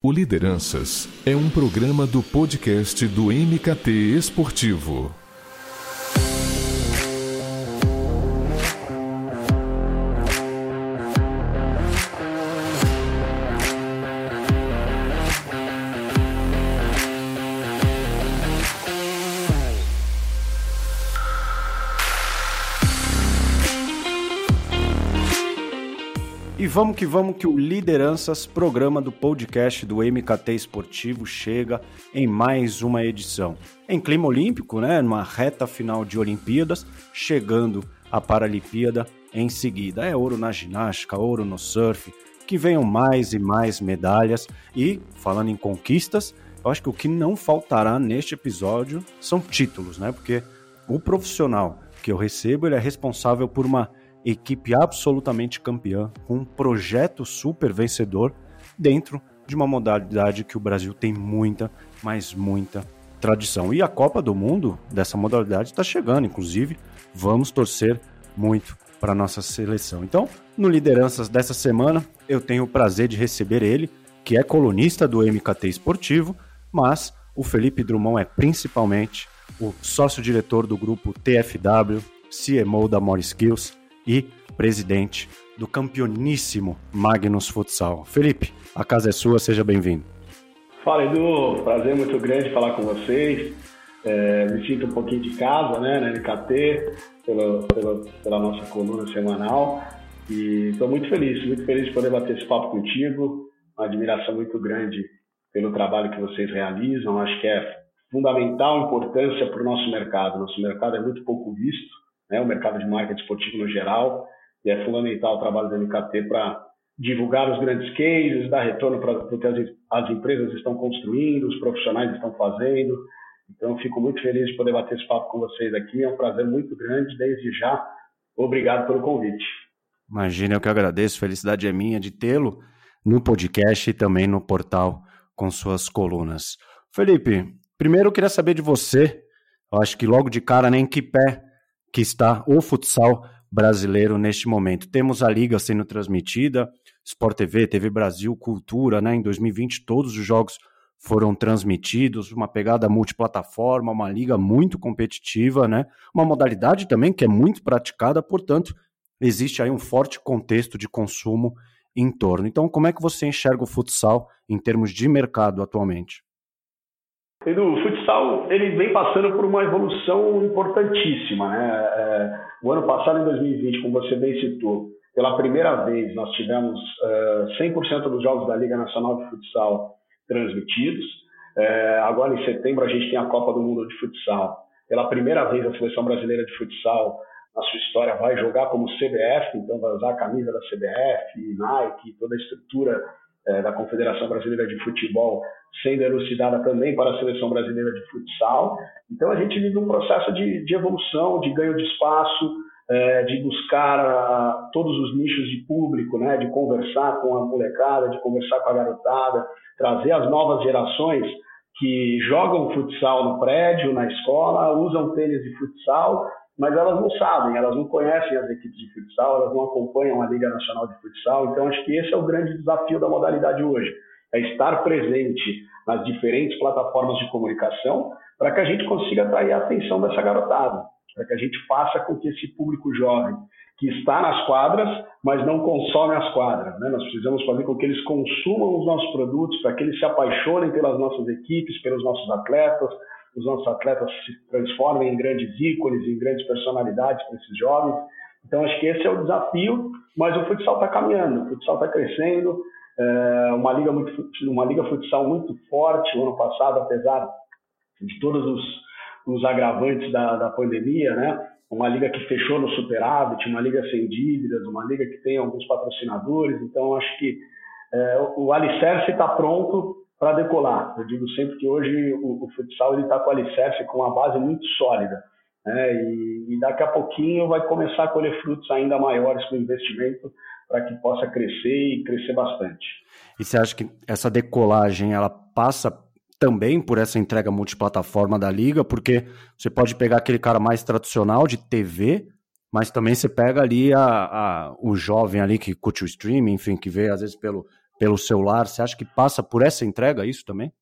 O Lideranças é um programa do podcast do MKT Esportivo. Vamos que vamos que o Lideranças, programa do podcast do MKT Esportivo, chega em mais uma edição. Em clima olímpico, né, numa reta final de Olimpíadas, chegando a Paralimpíada em seguida. É ouro na ginástica, ouro no surf, que venham mais e mais medalhas. E, falando em conquistas, eu acho que o que não faltará neste episódio são títulos, né? Porque o profissional que eu recebo, ele é responsável por uma equipe absolutamente campeã, com um projeto super vencedor dentro de uma modalidade que o Brasil tem muita, mas muita tradição. E a Copa do Mundo dessa modalidade está chegando, inclusive, vamos torcer muito para nossa seleção. Então, no Lideranças dessa semana, eu tenho o prazer de receber ele, que é colunista do MKT Esportivo, mas o Felipe Drummond é principalmente o sócio-diretor do grupo TFW, CMO da More Skills, e presidente do campeoníssimo Magnus Futsal. Felipe, a casa é sua, seja bem-vindo. Fala Edu, prazer muito grande falar com vocês. É, me sinto um pouquinho de casa, né, na NKT, pela, pela, pela nossa coluna semanal. E estou muito feliz, muito feliz de poder bater esse papo contigo. Uma admiração muito grande pelo trabalho que vocês realizam. Acho que é fundamental importância para o nosso mercado. Nosso mercado é muito pouco visto né, o mercado de marketing esportivo no geral, e é fundamental o trabalho da NKT para divulgar os grandes cases, dar retorno para o que as, as, empresas estão construindo, os profissionais estão fazendo. Então, fico muito feliz de poder bater esse papo com vocês aqui. É um prazer muito grande, desde já. Obrigado pelo convite. Imagina, eu que agradeço. Felicidade é minha de tê-lo no podcast e também no portal com suas colunas. Felipe, primeiro eu queria saber de você. Eu acho que logo de cara, nem que pé que está o futsal brasileiro neste momento. Temos a liga sendo transmitida, Sport TV, TV Brasil, Cultura, né? Em 2020 todos os jogos foram transmitidos, uma pegada multiplataforma, uma liga muito competitiva, né? Uma modalidade também que é muito praticada, portanto, existe aí um forte contexto de consumo em torno. Então, como é que você enxerga o futsal em termos de mercado atualmente? Edu, o futsal ele vem passando por uma evolução importantíssima. Né? É, o ano passado, em 2020, como você bem citou, pela primeira vez nós tivemos é, 100% dos jogos da Liga Nacional de Futsal transmitidos. É, agora, em setembro, a gente tem a Copa do Mundo de Futsal. Pela primeira vez, a Seleção Brasileira de Futsal, na sua história, vai jogar como CBF, então vai usar a camisa da CBF, Nike, toda a estrutura é, da Confederação Brasileira de Futebol sendo elucidada também para a Seleção Brasileira de Futsal. Então a gente vive um processo de, de evolução, de ganho de espaço, é, de buscar a, todos os nichos de público, né, de conversar com a molecada, de conversar com a garotada, trazer as novas gerações que jogam futsal no prédio, na escola, usam tênis de futsal mas elas não sabem, elas não conhecem as equipes de futsal, elas não acompanham a Liga Nacional de Futsal. Então, acho que esse é o grande desafio da modalidade hoje: é estar presente nas diferentes plataformas de comunicação para que a gente consiga atrair a atenção dessa garotada, para que a gente faça com que esse público jovem que está nas quadras, mas não consome as quadras. Né? Nós precisamos fazer com que eles consumam os nossos produtos, para que eles se apaixonem pelas nossas equipes, pelos nossos atletas, os nossos atletas se transformem em grandes ícones, em grandes personalidades para esses jovens. Então, acho que esse é o desafio, mas o futsal está caminhando, o futsal está crescendo, é uma liga muito, uma liga futsal muito forte. O ano passado, apesar de todos os, os agravantes da, da pandemia, né? Uma liga que fechou no superávit, uma liga sem dívidas, uma liga que tem alguns patrocinadores. Então, acho que é, o alicerce está pronto para decolar. Eu digo sempre que hoje o, o futsal está com alicerce, com uma base muito sólida. Né? E, e, daqui a pouquinho vai começar a colher frutos ainda maiores com investimento para que possa crescer e crescer bastante. E você acha que essa decolagem ela passa também por essa entrega multiplataforma da liga? Porque você pode pegar aquele cara mais tradicional de TV, mas também você pega ali a, a, o jovem ali que curte o streaming, enfim, que vê às vezes pelo pelo celular. Você acha que passa por essa entrega isso também?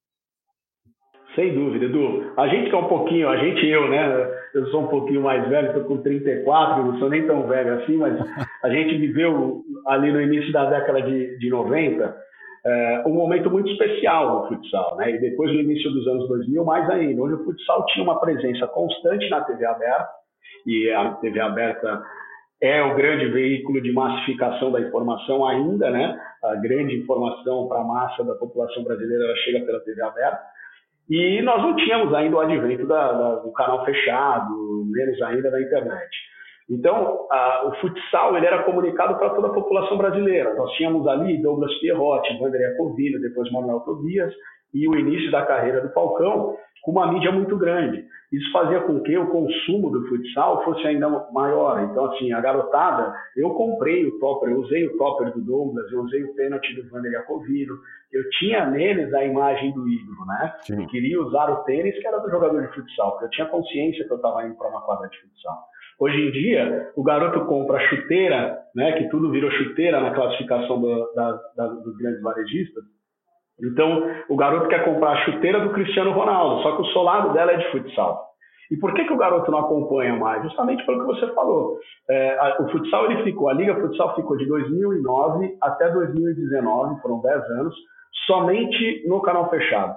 Sem dúvida, Edu. A gente que é um pouquinho, a gente eu, né? Eu sou um pouquinho mais velho, estou com 34, não sou nem tão velho assim, mas a gente viveu ali no início da década de, de 90 é, um momento muito especial no futsal, né? E depois no início dos anos 2000, mais ainda, onde o futsal tinha uma presença constante na TV aberta, e a TV aberta é o grande veículo de massificação da informação ainda, né? A grande informação para a massa da população brasileira chega pela TV aberta. E nós não tínhamos ainda o advento da, da, do canal fechado, menos ainda da internet. Então, a, o futsal ele era comunicado para toda a população brasileira. Nós tínhamos ali Douglas Pierrotti, Wanderer Covino, depois Manuel Tobias, e o início da carreira do Falcão com uma mídia muito grande. Isso fazia com que o consumo do futsal fosse ainda maior. Então, assim, a garotada, eu comprei o topper, eu usei o topper do Douglas, eu usei o pênalti do Vander Jacovino, eu tinha neles a imagem do ídolo, né? Sim. Eu queria usar o tênis que era do jogador de futsal, porque eu tinha consciência que eu estava indo para uma quadra de futsal. Hoje em dia, o garoto compra a chuteira, né, que tudo virou chuteira na classificação do, da, da, dos grandes varejistas, então, o garoto quer comprar a chuteira do Cristiano Ronaldo, só que o solado dela é de futsal. E por que, que o garoto não acompanha mais? Justamente pelo que você falou. É, a, o futsal ele ficou, a Liga Futsal ficou de 2009 até 2019, foram 10 anos, somente no canal fechado.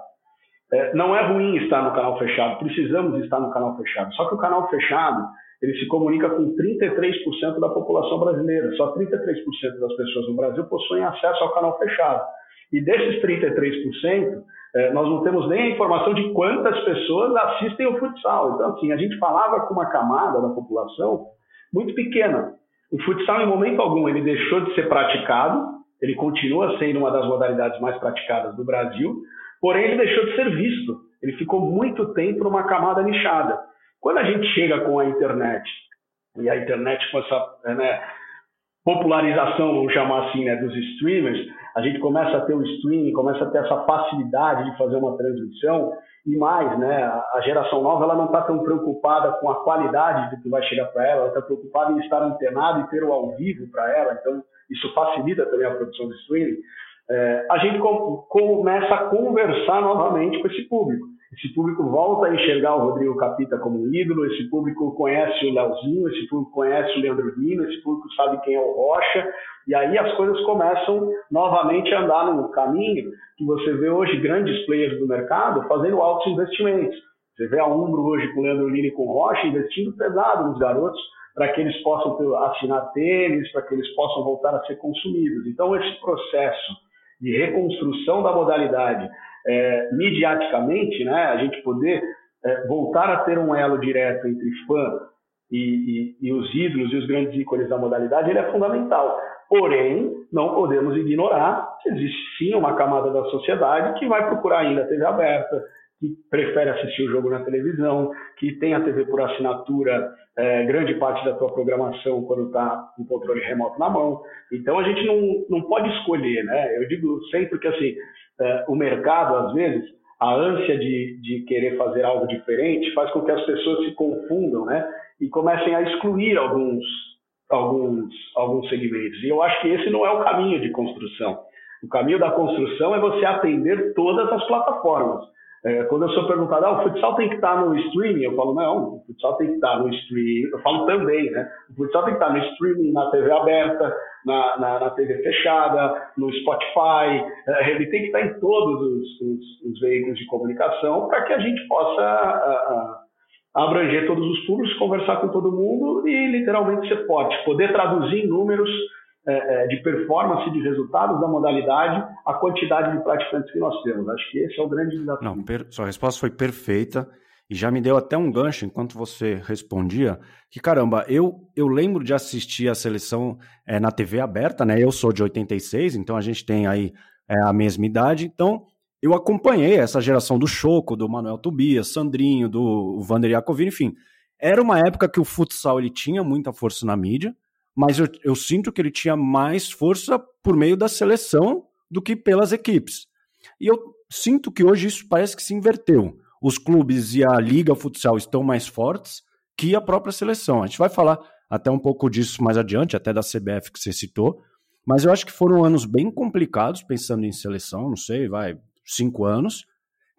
É, não é ruim estar no canal fechado, precisamos estar no canal fechado. Só que o canal fechado ele se comunica com 33% da população brasileira. Só 33% das pessoas no Brasil possuem acesso ao canal fechado. E desses 33%, eh, nós não temos nem a informação de quantas pessoas assistem o futsal. Então, assim, a gente falava com uma camada da população muito pequena. O futsal, em momento algum, ele deixou de ser praticado, ele continua sendo uma das modalidades mais praticadas do Brasil, porém ele deixou de ser visto. Ele ficou muito tempo numa camada nichada. Quando a gente chega com a internet, e a internet com essa né, popularização, vamos chamar assim, né, dos streamers, a gente começa a ter o streaming, começa a ter essa facilidade de fazer uma transmissão e mais, né? A geração nova ela não está tão preocupada com a qualidade do que vai chegar para ela, ela está preocupada em estar antenada e ter o ao vivo para ela. Então isso facilita também a produção de streaming. É, a gente com, começa a conversar novamente com esse público. Esse público volta a enxergar o Rodrigo Capita como um ídolo, esse público conhece o Leozinho, esse público conhece o Leandro Lino, esse público sabe quem é o Rocha, e aí as coisas começam novamente a andar no caminho que você vê hoje grandes players do mercado fazendo altos investimentos. Você vê a Umbro hoje com o Leandro Lino e com o Rocha investindo pesado nos garotos para que eles possam assinar tênis, para que eles possam voltar a ser consumidos. Então, esse processo de reconstrução da modalidade é, midiaticamente, né, a gente poder é, voltar a ter um elo direto entre fã e, e, e, os ídolos e os grandes ícones da modalidade, ele é fundamental. Porém, não podemos ignorar que existe sim uma camada da sociedade que vai procurar ainda a TV aberta, que prefere assistir o jogo na televisão, que tem a TV por assinatura, é, grande parte da tua programação quando está com o controle remoto na mão. Então a gente não, não pode escolher, né? Eu digo sempre que assim, o mercado, às vezes, a ânsia de, de querer fazer algo diferente faz com que as pessoas se confundam, né? E comecem a excluir alguns, alguns, alguns segmentos. E eu acho que esse não é o caminho de construção. O caminho da construção é você atender todas as plataformas. É, quando eu sou perguntado, ah, o futsal tem que estar no streaming, eu falo, não, o futsal tem que estar no streaming, eu falo também, né? O futsal tem que estar no streaming, na TV aberta, na, na, na TV fechada, no Spotify, é, ele tem que estar em todos os, os, os veículos de comunicação para que a gente possa a, a, abranger todos os públicos, conversar com todo mundo e literalmente ser forte, poder traduzir em números de performance, de resultados da modalidade, a quantidade de praticantes que nós temos. Acho que esse é o grande desafio. Não, sua resposta foi perfeita e já me deu até um gancho enquanto você respondia, que caramba, eu, eu lembro de assistir a seleção é, na TV aberta, né? Eu sou de 86, então a gente tem aí é, a mesma idade, então eu acompanhei essa geração do Choco, do Manuel Tobias, Sandrinho, do Vander Iacovino, enfim. Era uma época que o futsal ele tinha muita força na mídia, mas eu, eu sinto que ele tinha mais força por meio da seleção do que pelas equipes. E eu sinto que hoje isso parece que se inverteu. Os clubes e a liga futsal estão mais fortes que a própria seleção. A gente vai falar até um pouco disso mais adiante, até da CBF que você citou. Mas eu acho que foram anos bem complicados, pensando em seleção, não sei, vai, cinco anos,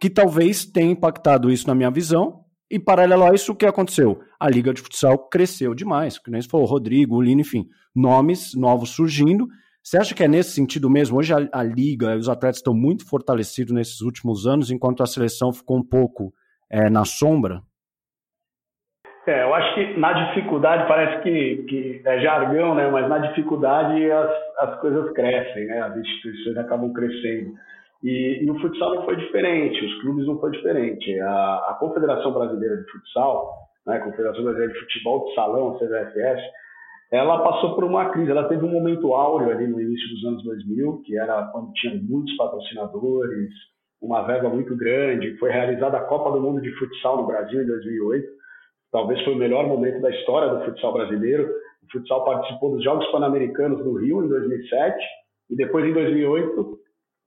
que talvez tenha impactado isso na minha visão. E paralelo a isso, o que aconteceu? A Liga de Futsal cresceu demais, que nem se falou, Rodrigo, o Lino, enfim, nomes novos surgindo. Você acha que é nesse sentido mesmo? Hoje a, a Liga os atletas estão muito fortalecidos nesses últimos anos, enquanto a seleção ficou um pouco é, na sombra? É, eu acho que na dificuldade, parece que, que é jargão, né? mas na dificuldade as, as coisas crescem, né? as instituições acabam crescendo. E, e, o futsal não foi diferente, os clubes não foi diferente. A, a Confederação Brasileira de Futsal, né, a Confederação Brasileira de Futebol de Salão, a CBFS, ela passou por uma crise. Ela teve um momento áureo ali no início dos anos 2000, que era quando tinha muitos patrocinadores, uma verba muito grande. Foi realizada a Copa do Mundo de Futsal no Brasil em 2008. Talvez foi o melhor momento da história do futsal brasileiro. O futsal participou dos Jogos Pan-Americanos no Rio em 2007 e depois em 2008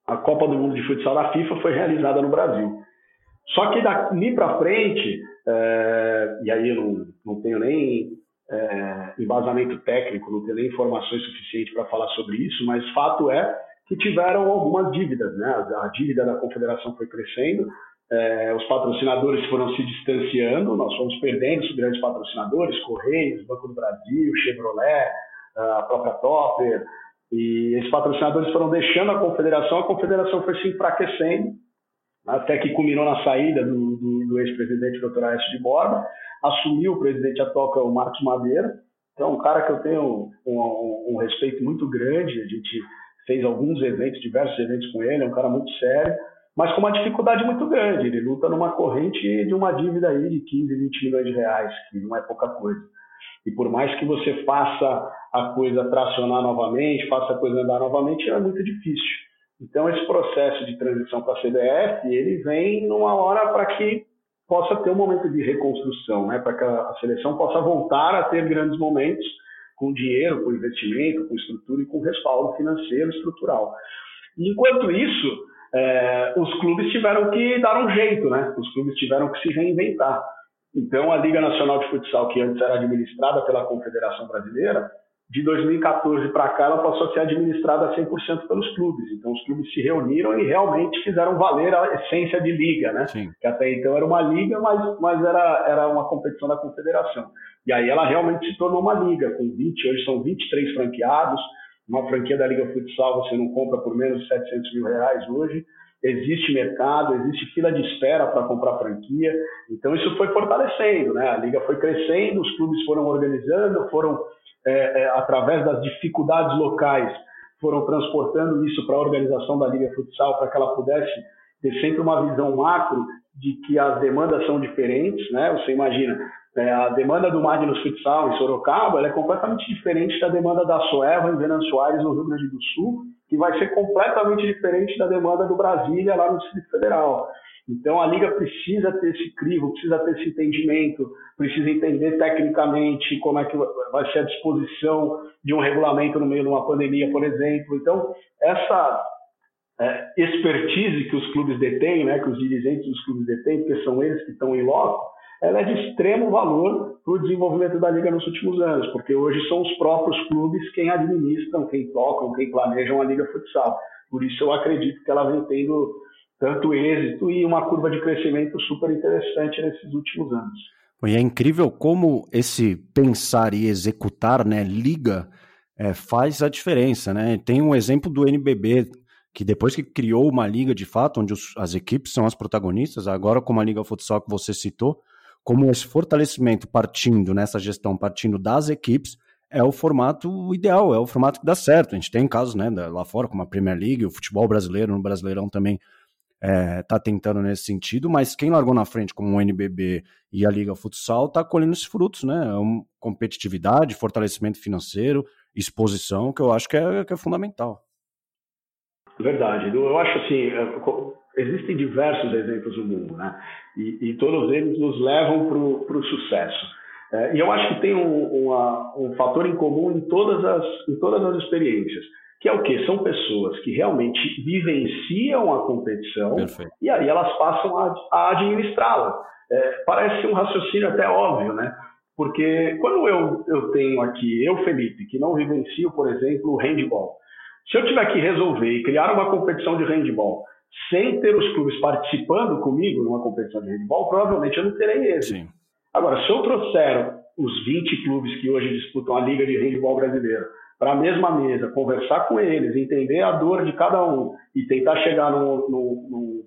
a Copa do Mundo de Futsal da FIFA foi realizada no Brasil. Só que dali para frente, é, e aí eu não, não tenho nem é, embasamento técnico, não tenho nem informações suficientes para falar sobre isso, mas fato é que tiveram algumas dívidas. Né? A, a dívida da confederação foi crescendo, é, os patrocinadores foram se distanciando, nós fomos perdendo os grandes patrocinadores, Correios, Banco do Brasil, Chevrolet, a própria Topper, e esses patrocinadores foram deixando a confederação, a confederação foi se enfraquecendo, até que culminou na saída do, do, do ex-presidente Dr. Aécio de Borba, assumiu o presidente atual, que é o Marcos Madeira, então um cara que eu tenho um, um, um, respeito muito grande, a gente fez alguns eventos, diversos eventos com ele, é um cara muito sério, mas com uma dificuldade muito grande, ele luta numa corrente de uma dívida aí de 15, 20 milhões de reais, que não é pouca coisa. E por mais que você faça a coisa tracionar novamente, faça a coisa andar novamente, é muito difícil. Então, esse processo de transição para a CBF, ele vem numa hora para que possa ter um momento de reconstrução, né? para que a seleção possa voltar a ter grandes momentos com dinheiro, com investimento, com estrutura e com respaldo financeiro estrutural. Enquanto isso, é, os clubes tiveram que dar um jeito, né? os clubes tiveram que se reinventar. Então, a Liga Nacional de Futsal, que antes era administrada pela Confederação Brasileira, de 2014 para cá, ela passou a ser administrada 100% pelos clubes. Então, os clubes se reuniram e realmente fizeram valer a essência de liga, né? Sim. Que até então era uma liga, mas, mas era, era uma competição da confederação. E aí ela realmente se tornou uma liga, com 20, hoje são 23 franqueados. Uma franquia da Liga Futsal você não compra por menos de 700 mil reais hoje existe mercado, existe fila de espera para comprar franquia. Então isso foi fortalecendo, né? A liga foi crescendo, os clubes foram organizando, foram é, é, através das dificuldades locais, foram transportando isso para a organização da liga futsal para que ela pudesse ter sempre uma visão macro de que as demandas são diferentes, né? Você imagina, é, a demanda do Magnus Futsal em Sorocaba é completamente diferente da demanda da Soeva em Venâncio Soares no Rio Grande do Sul que vai ser completamente diferente da demanda do Brasília lá no Distrito Federal. Então a liga precisa ter esse crivo, precisa ter esse entendimento, precisa entender tecnicamente como é que vai ser a disposição de um regulamento no meio de uma pandemia, por exemplo. Então essa é, expertise que os clubes detêm, né, que os dirigentes dos clubes detêm, porque são eles que estão em loco, ela é de extremo valor para o desenvolvimento da liga nos últimos anos, porque hoje são os próprios clubes quem administram, quem tocam, quem planejam a liga futsal. Por isso eu acredito que ela vem tendo tanto êxito e uma curva de crescimento super interessante nesses últimos anos. E é incrível como esse pensar e executar, né, liga, é, faz a diferença, né? Tem um exemplo do NBB que depois que criou uma liga de fato, onde os, as equipes são as protagonistas, agora como a liga futsal que você citou, como esse fortalecimento partindo nessa gestão, partindo das equipes, é o formato ideal, é o formato que dá certo. A gente tem casos né, lá fora, como a Premier League, o futebol brasileiro, no Brasileirão também está é, tá tentando nesse sentido, mas quem largou na frente, como o NBB e a Liga Futsal, está colhendo esses frutos, né? É competitividade, fortalecimento financeiro, exposição, que eu acho que é, que é fundamental. Verdade. Eu acho assim, é, existem diversos exemplos no mundo, né? E, e todos eles nos levam para o sucesso. É, e eu acho que tem um, uma, um fator em comum em todas, as, em todas as experiências, que é o quê? São pessoas que realmente vivenciam a competição Perfeito. e aí elas passam a, a administrá-la. É, parece um raciocínio até óbvio, né? Porque quando eu, eu tenho aqui, eu, Felipe, que não vivencio, por exemplo, o handball, Se eu tiver que resolver e criar uma competição de handball sem ter os clubes participando comigo numa competição de handball, provavelmente eu não terei êxito. Sim. Agora, se eu trouxer os 20 clubes que hoje disputam a Liga de Handball Brasileira para a mesma mesa, conversar com eles, entender a dor de cada um e tentar chegar num, num, num,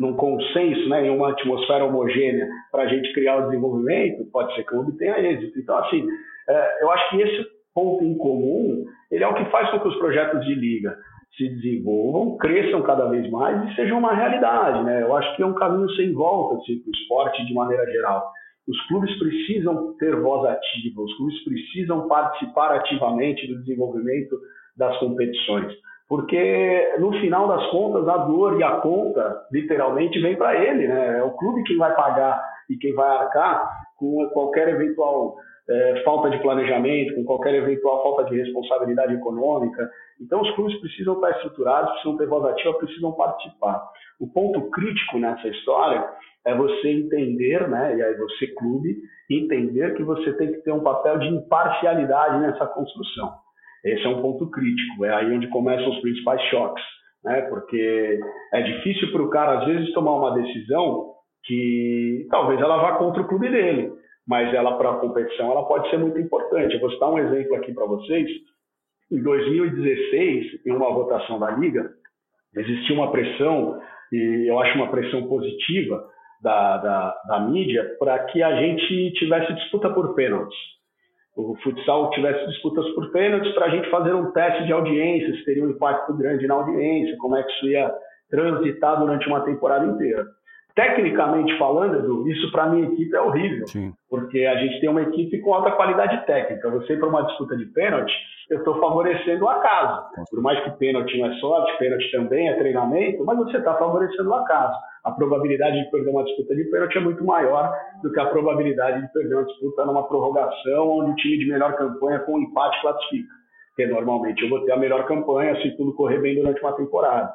num consenso, né, em uma atmosfera homogênea para a gente criar o desenvolvimento, pode ser que o clube tenha êxito. Então, assim, é, eu acho que esse ponto em comum, ele é o que faz com que os projetos de liga se desenvolvam, cresçam cada vez mais e sejam uma realidade. Né? Eu acho que é um caminho sem volta assim, para o esporte de maneira geral. Os clubes precisam ter voz ativa, os clubes precisam participar ativamente do desenvolvimento das competições. Porque, no final das contas, a dor e a conta, literalmente, vem para ele. Né? É o clube quem vai pagar e quem vai arcar com qualquer eventual é, falta de planejamento, com qualquer eventual falta de responsabilidade econômica. Então, os clubes precisam estar estruturados, precisam ter voz ativa, precisam participar. O ponto crítico nessa história é você entender, né, e aí você, clube, entender que você tem que ter um papel de imparcialidade nessa construção. Esse é um ponto crítico, é aí onde começam os principais choques, né, porque é difícil para o cara, às vezes, tomar uma decisão que talvez ela vá contra o clube dele, mas ela para a competição ela pode ser muito importante. Eu vou citar um exemplo aqui para vocês. Em 2016, em uma votação da Liga, existia uma pressão, e eu acho uma pressão positiva, da, da, da mídia para que a gente tivesse disputa por pênaltis. O futsal tivesse disputas por pênaltis para a gente fazer um teste de audiência, se teria um impacto grande na audiência, como é que isso ia transitar durante uma temporada inteira. Tecnicamente falando, Edu, isso para a minha equipe é horrível, Sim. porque a gente tem uma equipe com alta qualidade técnica. Você para uma disputa de pênalti, eu estou favorecendo o acaso. Por mais que pênalti não é sorte, pênalti também é treinamento, mas você está favorecendo o acaso. A probabilidade de perder uma disputa de pênalti é muito maior do que a probabilidade de perder uma disputa numa prorrogação, onde o time de melhor campanha com empate classifica. Porque normalmente eu vou ter a melhor campanha se tudo correr bem durante uma temporada.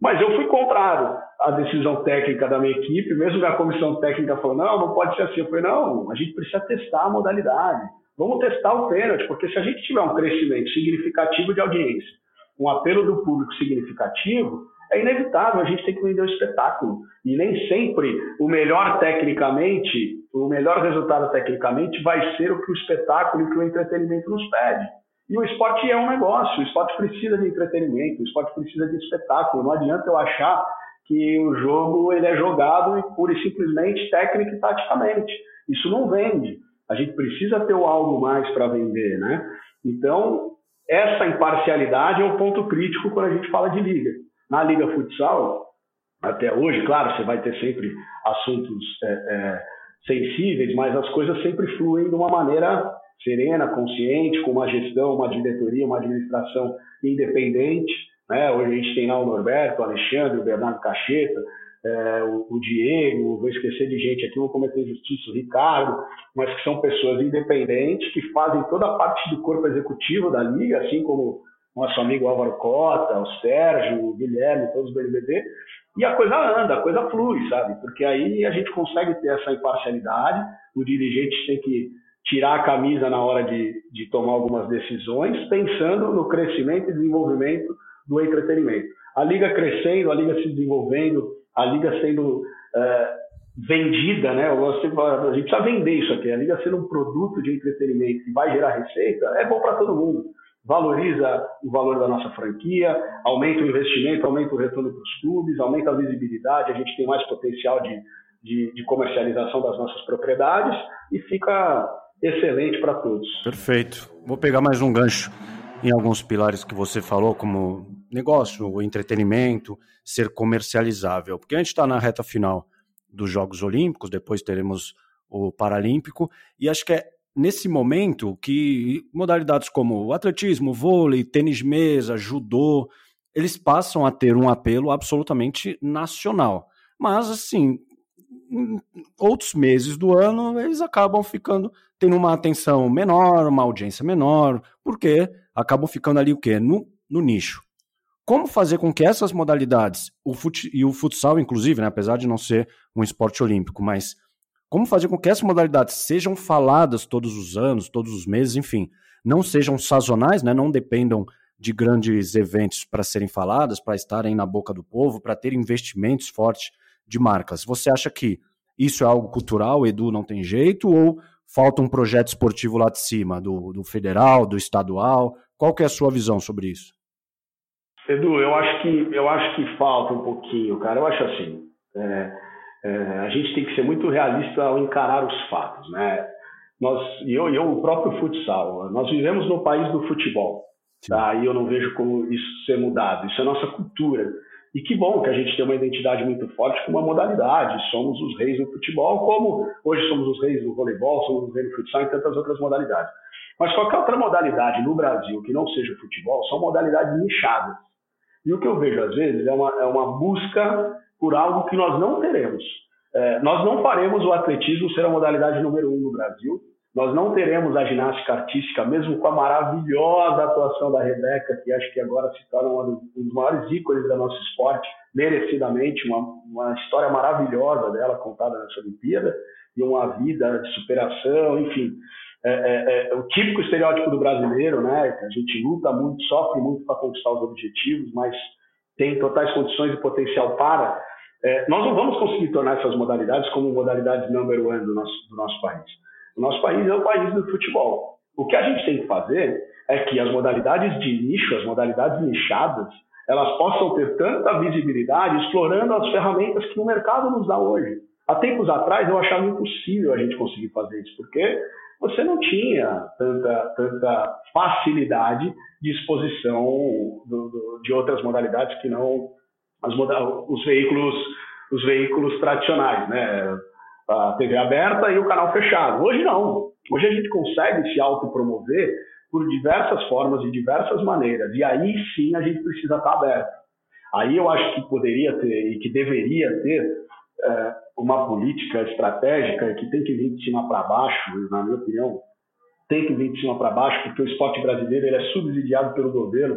Mas eu fui contrário à decisão técnica da minha equipe, mesmo a comissão técnica falou, não, não pode ser assim. Eu falei, não, a gente precisa testar a modalidade. Vamos testar o pênalti, porque se a gente tiver um crescimento significativo de audiência, um apelo do público significativo, é inevitável, a gente tem que vender o espetáculo. E nem sempre o melhor tecnicamente, o melhor resultado tecnicamente vai ser o que o espetáculo e que o entretenimento nos pede. E o esporte é um negócio, o esporte precisa de entretenimento, o esporte precisa de espetáculo. Não adianta eu achar que o jogo ele é jogado pura e simplesmente técnica e taticamente. Isso não vende. A gente precisa ter algo mais para vender, né? Então, essa imparcialidade é o um ponto crítico quando a gente fala de liga. Na liga futsal, até hoje, claro, você vai ter sempre assuntos é, é, sensíveis, mas as coisas sempre fluem de uma maneira serena, consciente, com uma gestão, uma diretoria, uma administração independente. Né? Hoje a gente tem lá o Norberto, o Alexandre, o Bernardo Cacheta, é, o, o, Diego, vou esquecer de gente aqui, vou cometer justiça, o Ricardo, mas que são pessoas independentes que fazem toda a parte do corpo executivo da Liga, assim como nosso amigo Álvaro Cota, o Sérgio, o Guilherme, todos do BNBD, e a coisa anda, a coisa flui, sabe? Porque aí a gente consegue ter essa imparcialidade, o dirigente tem que tirar a camisa na hora de, de tomar algumas decisões, pensando no crescimento e desenvolvimento do entretenimento. A liga crescendo, a liga se desenvolvendo, a liga sendo é, vendida, né? A gente precisa vender isso aqui. A liga sendo um produto de entretenimento que vai gerar receita, é bom para todo mundo. Valoriza o valor da nossa franquia, aumenta o investimento, aumenta o retorno para os clubes, aumenta a visibilidade, a gente tem mais potencial de, de, de comercialização das nossas propriedades e fica excelente para todos. Perfeito. Vou pegar mais um gancho em alguns pilares que você falou, como negócio, entretenimento, ser comercializável. Porque a gente está na reta final dos Jogos Olímpicos, depois teremos o Paralímpico, e acho que é nesse momento que modalidades como atletismo, vôlei, tênis mesa, judô, eles passam a ter um apelo absolutamente nacional. Mas, assim, outros meses do ano, eles acabam ficando tendo uma atenção menor, uma audiência menor, porque acabam ficando ali o quê? No, no nicho. Como fazer com que essas modalidades, o fut, e o futsal, inclusive, né, apesar de não ser um esporte olímpico, mas como fazer com que essas modalidades sejam faladas todos os anos, todos os meses, enfim, não sejam sazonais, né, não dependam de grandes eventos para serem faladas, para estarem na boca do povo, para ter investimentos fortes de marcas. Você acha que isso é algo cultural, Edu, não tem jeito, ou falta um projeto esportivo lá de cima, do, do federal, do estadual? Qual que é a sua visão sobre isso? Edu, eu acho que eu acho que falta um pouquinho, cara. Eu acho assim, é, é, a gente tem que ser muito realista ao encarar os fatos, né? Nós, e eu, eu, o próprio futsal, nós vivemos no país do futebol, tá? E eu não vejo como isso ser mudado. Isso é nossa cultura. E que bom que a gente tem uma identidade muito forte com uma modalidade. Somos os reis do futebol, como hoje somos os reis do voleibol, somos os reis do futsal e tantas outras modalidades. Mas qualquer outra modalidade no Brasil que não seja o futebol são modalidades nichadas. E o que eu vejo às vezes é uma, é uma busca por algo que nós não teremos. É, nós não faremos o atletismo ser a modalidade número um no Brasil. Nós não teremos a ginástica artística, mesmo com a maravilhosa atuação da Rebeca, que acho que agora se torna um dos maiores ícones do nosso esporte, merecidamente, uma, uma história maravilhosa dela contada nessa Olimpíada, e uma vida de superação, enfim é, é, é, o típico estereótipo do brasileiro, né? A gente luta muito, sofre muito para conquistar os objetivos, mas tem totais condições e potencial para. É, nós não vamos conseguir tornar essas modalidades como modalidades number one do nosso, do nosso país. O nosso país é o país do futebol. O que a gente tem que fazer é que as modalidades de nicho, as modalidades nichadas, elas possam ter tanta visibilidade explorando as ferramentas que o mercado nos dá hoje. Há tempos atrás eu achava impossível a gente conseguir fazer isso, porque você não tinha tanta, tanta facilidade de exposição do, do, de outras modalidades que não as, os veículos os veículos tradicionais, né? A TV aberta e o canal fechado. Hoje não. Hoje a gente consegue se autopromover por diversas formas e diversas maneiras. E aí sim a gente precisa estar aberto. Aí eu acho que poderia ter e que deveria ter é, uma política estratégica que tem que vir de cima para baixo, na minha opinião, tem que vir de cima para baixo, porque o esporte brasileiro ele é subsidiado pelo governo.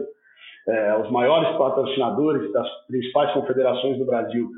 É, os maiores patrocinadores das principais confederações do Brasil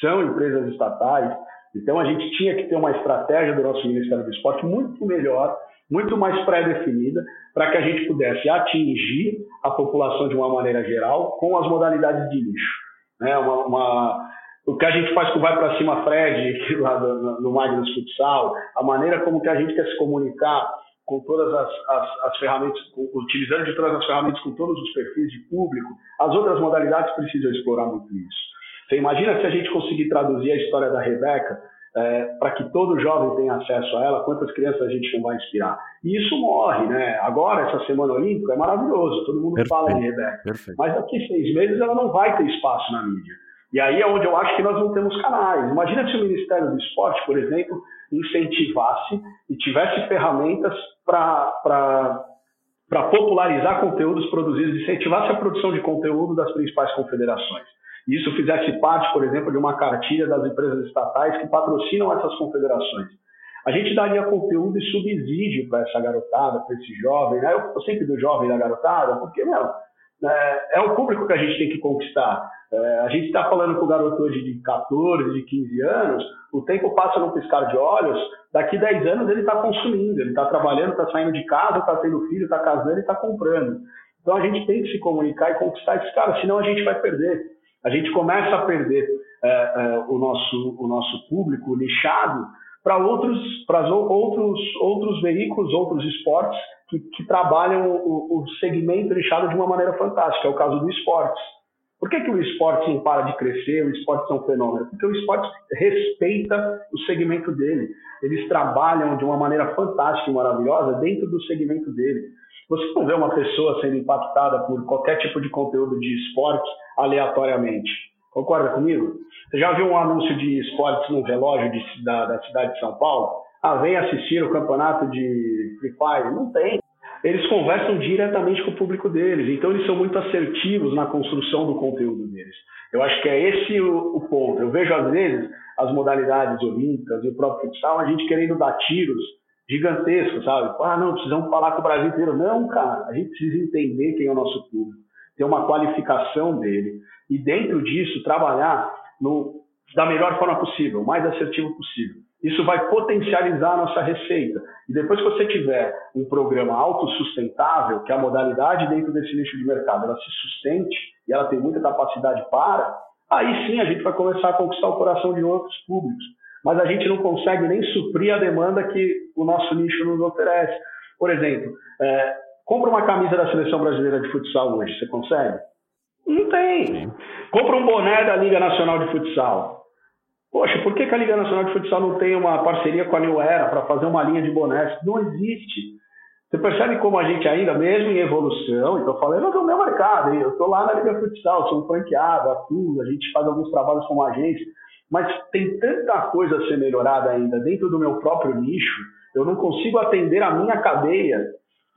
são empresas estatais. Então a gente tinha que ter uma estratégia do nosso Ministério do Esporte muito melhor, muito mais pré-definida, para que a gente pudesse atingir a população de uma maneira geral com as modalidades de nicho. Né? Uma, uma, o que a gente faz com o Vai para Cima Fred, lá no, no Magnus Futsal, a maneira como que a gente quer se comunicar com todas as, as, as ferramentas, utilizando de todas as ferramentas com todos os perfis de público, as outras modalidades precisam explorar muito isso. Você imagina se a gente conseguir traduzir a história da Rebeca é, para que todo jovem tenha acesso a ela, quantas crianças a gente não vai inspirar? E isso morre, né? Agora, essa Semana Olímpica é maravilhoso, todo mundo perfeito, fala de Rebeca. Perfeito. Mas daqui seis meses ela não vai ter espaço na mídia. E aí é onde eu acho que nós não temos canais. Imagina se o Ministério do Esporte, por exemplo, incentivasse e tivesse ferramentas para popularizar conteúdos produzidos, incentivasse a produção de conteúdo das principais confederações. Isso fizesse parte, por exemplo, de uma cartilha das empresas estatais que patrocinam essas confederações. A gente daria conteúdo e subsídio para essa garotada, para esse jovem. Né? Eu sempre do jovem da garotada, porque, meu, é, é o público que a gente tem que conquistar. É, a gente está falando com o garoto hoje de 14, de 15 anos, o tempo passa num piscar de olhos, daqui 10 anos ele está consumindo, ele está trabalhando, está saindo de casa, está tendo filho, está casando e está comprando. Então a gente tem que se comunicar e conquistar esses caras, senão a gente vai perder. A gente começa a perder é, é, o, nosso, o nosso público nichado para outros, outros, outros veículos, outros esportes que, que trabalham o, o, segmento nichado de uma maneira fantástica. É o caso do esportes. Por que, que o esporte não para de crescer, o esporte é um fenômeno? Porque o esporte respeita o segmento dele. Eles trabalham de uma maneira fantástica e maravilhosa dentro do segmento dele. Você não vê uma pessoa sendo impactada por qualquer tipo de conteúdo de esporte aleatoriamente. Concorda comigo? Você já viu um anúncio de esportes no relógio de, da, da cidade de São Paulo? Ah, vem assistir o campeonato de Free Fire? Não tem eles conversam diretamente com o público deles, então eles são muito assertivos na construção do conteúdo deles. Eu acho que é esse o, o ponto. Eu vejo, às vezes, as modalidades olímpicas e o próprio futsal, a gente querendo dar tiros gigantescos, sabe? Ah, não, precisamos falar com o Brasil inteiro. Não, cara, a gente precisa entender quem é o nosso público, ter uma qualificação dele e, dentro disso, trabalhar no, da melhor forma possível, o mais assertivo possível. Isso vai potencializar a nossa receita. E depois que você tiver um programa autossustentável, que a modalidade dentro desse nicho de mercado ela se sustente e ela tem muita capacidade para, aí sim a gente vai começar a conquistar o coração de outros públicos. Mas a gente não consegue nem suprir a demanda que o nosso nicho nos oferece. Por exemplo, é, compra uma camisa da seleção brasileira de futsal hoje, você consegue? Não tem. Compra um boné da Liga Nacional de Futsal. Poxa, por que, que, a Liga Nacional de Futsal não tem uma parceria com a New Era para fazer uma linha de bonés? Não existe. Você percebe como a gente ainda, mesmo em evolução, estou falando do meu mercado, eu estou lá na Liga Futsal, sou um franqueado, atuo, a gente faz alguns trabalhos como agência, mas tem tanta coisa a ser melhorada ainda dentro do meu próprio nicho, eu não consigo atender a minha cadeia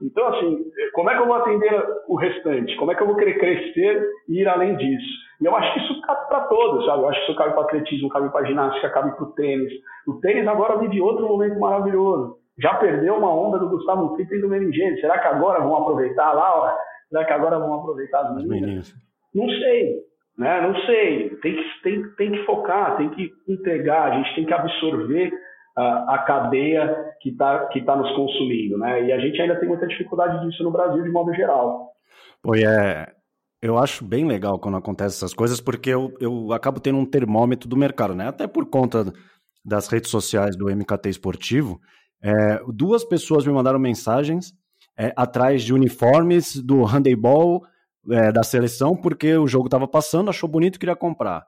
então, assim, como é que eu vou atender o restante? Como é que eu vou querer crescer e ir além disso? E eu acho que isso cabe para todos, sabe? Eu acho que isso cabe para atletismo, cabe para ginástica, cabe para o tênis. O tênis agora vive outro momento maravilhoso. Já perdeu uma onda do Gustavo Fitto e do Meningene. Será que agora vão aproveitar a Laura? Será que agora vão aproveitar as meninas? Não sei, né? Não sei. Tem que, tem, tem que focar, tem que entregar, a gente tem que absorver a, a cadeia que está que tá nos consumindo, né? E a gente ainda tem muita dificuldade disso no Brasil de modo geral. Pô, é, eu acho bem legal quando acontecem essas coisas, porque eu, eu acabo tendo um termômetro do mercado, né? Até por conta das redes sociais do MKT Esportivo, é, duas pessoas me mandaram mensagens é, atrás de uniformes do handebol é, da seleção, porque o jogo estava passando, achou bonito e queria comprar.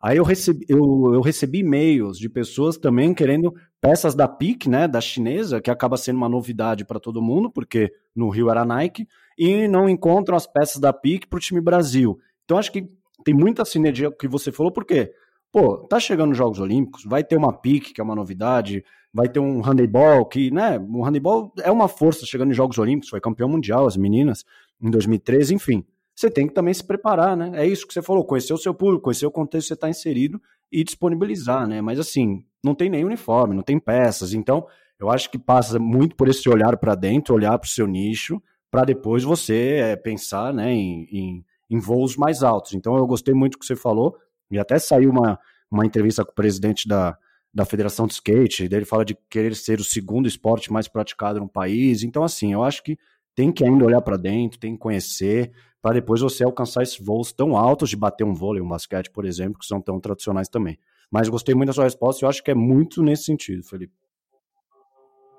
Aí eu recebi, eu, eu recebi e-mails de pessoas também querendo peças da PIC, né, da chinesa, que acaba sendo uma novidade para todo mundo, porque no Rio era Nike, e não encontram as peças da PIC para o time Brasil. Então acho que tem muita sinergia que você falou, porque, pô, tá chegando os Jogos Olímpicos, vai ter uma PIC, que é uma novidade, vai ter um handebol, que, né, o handebol é uma força chegando em Jogos Olímpicos, foi campeão mundial, as meninas, em 2013, enfim você tem que também se preparar, né? É isso que você falou, conhecer o seu público, conhecer o contexto que você está inserido e disponibilizar, né? Mas assim, não tem nem uniforme, não tem peças. Então, eu acho que passa muito por esse olhar para dentro, olhar para o seu nicho, para depois você é, pensar né, em, em, em, voos mais altos. Então, eu gostei muito do que você falou, e até saiu uma, uma entrevista com o presidente da, da Federação de Skate, ele fala de querer ser o segundo esporte mais praticado no país. Então, assim, eu acho que tem que ainda olhar para dentro, tem que conhecer, para depois você alcançar esses voos tão altos de bater um vôlei, um basquete, por exemplo, que são tão tradicionais também. Mas gostei muito da sua resposta e eu acho que é muito nesse sentido, Felipe.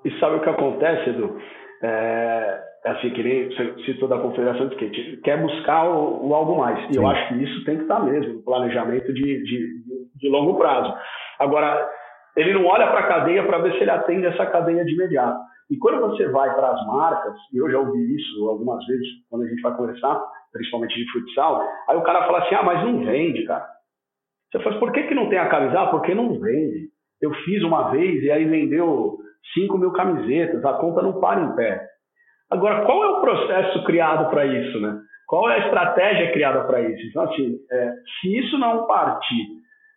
E sabe o que acontece, Edu? É, assim, que nem você citou da Confederação de Skate, quer buscar o, o algo mais. E Sim. eu acho que isso tem que estar mesmo no planejamento de, de, de longo prazo. Agora, ele não olha para a cadeia para ver se ele atende essa cadeia de imediato. E quando você vai para as marcas, e eu já ouvi isso algumas vezes quando a gente vai conversar, principalmente de futsal, aí o cara fala assim: ah, mas não vende, cara. Você fala, por que, que não tem a camisa? Ah, porque não vende. Eu fiz uma vez e aí vendeu 5 mil camisetas, a conta não para em pé. Agora, qual é o processo criado para isso, né? Qual é a estratégia criada para isso? Então, assim, é, se isso não partir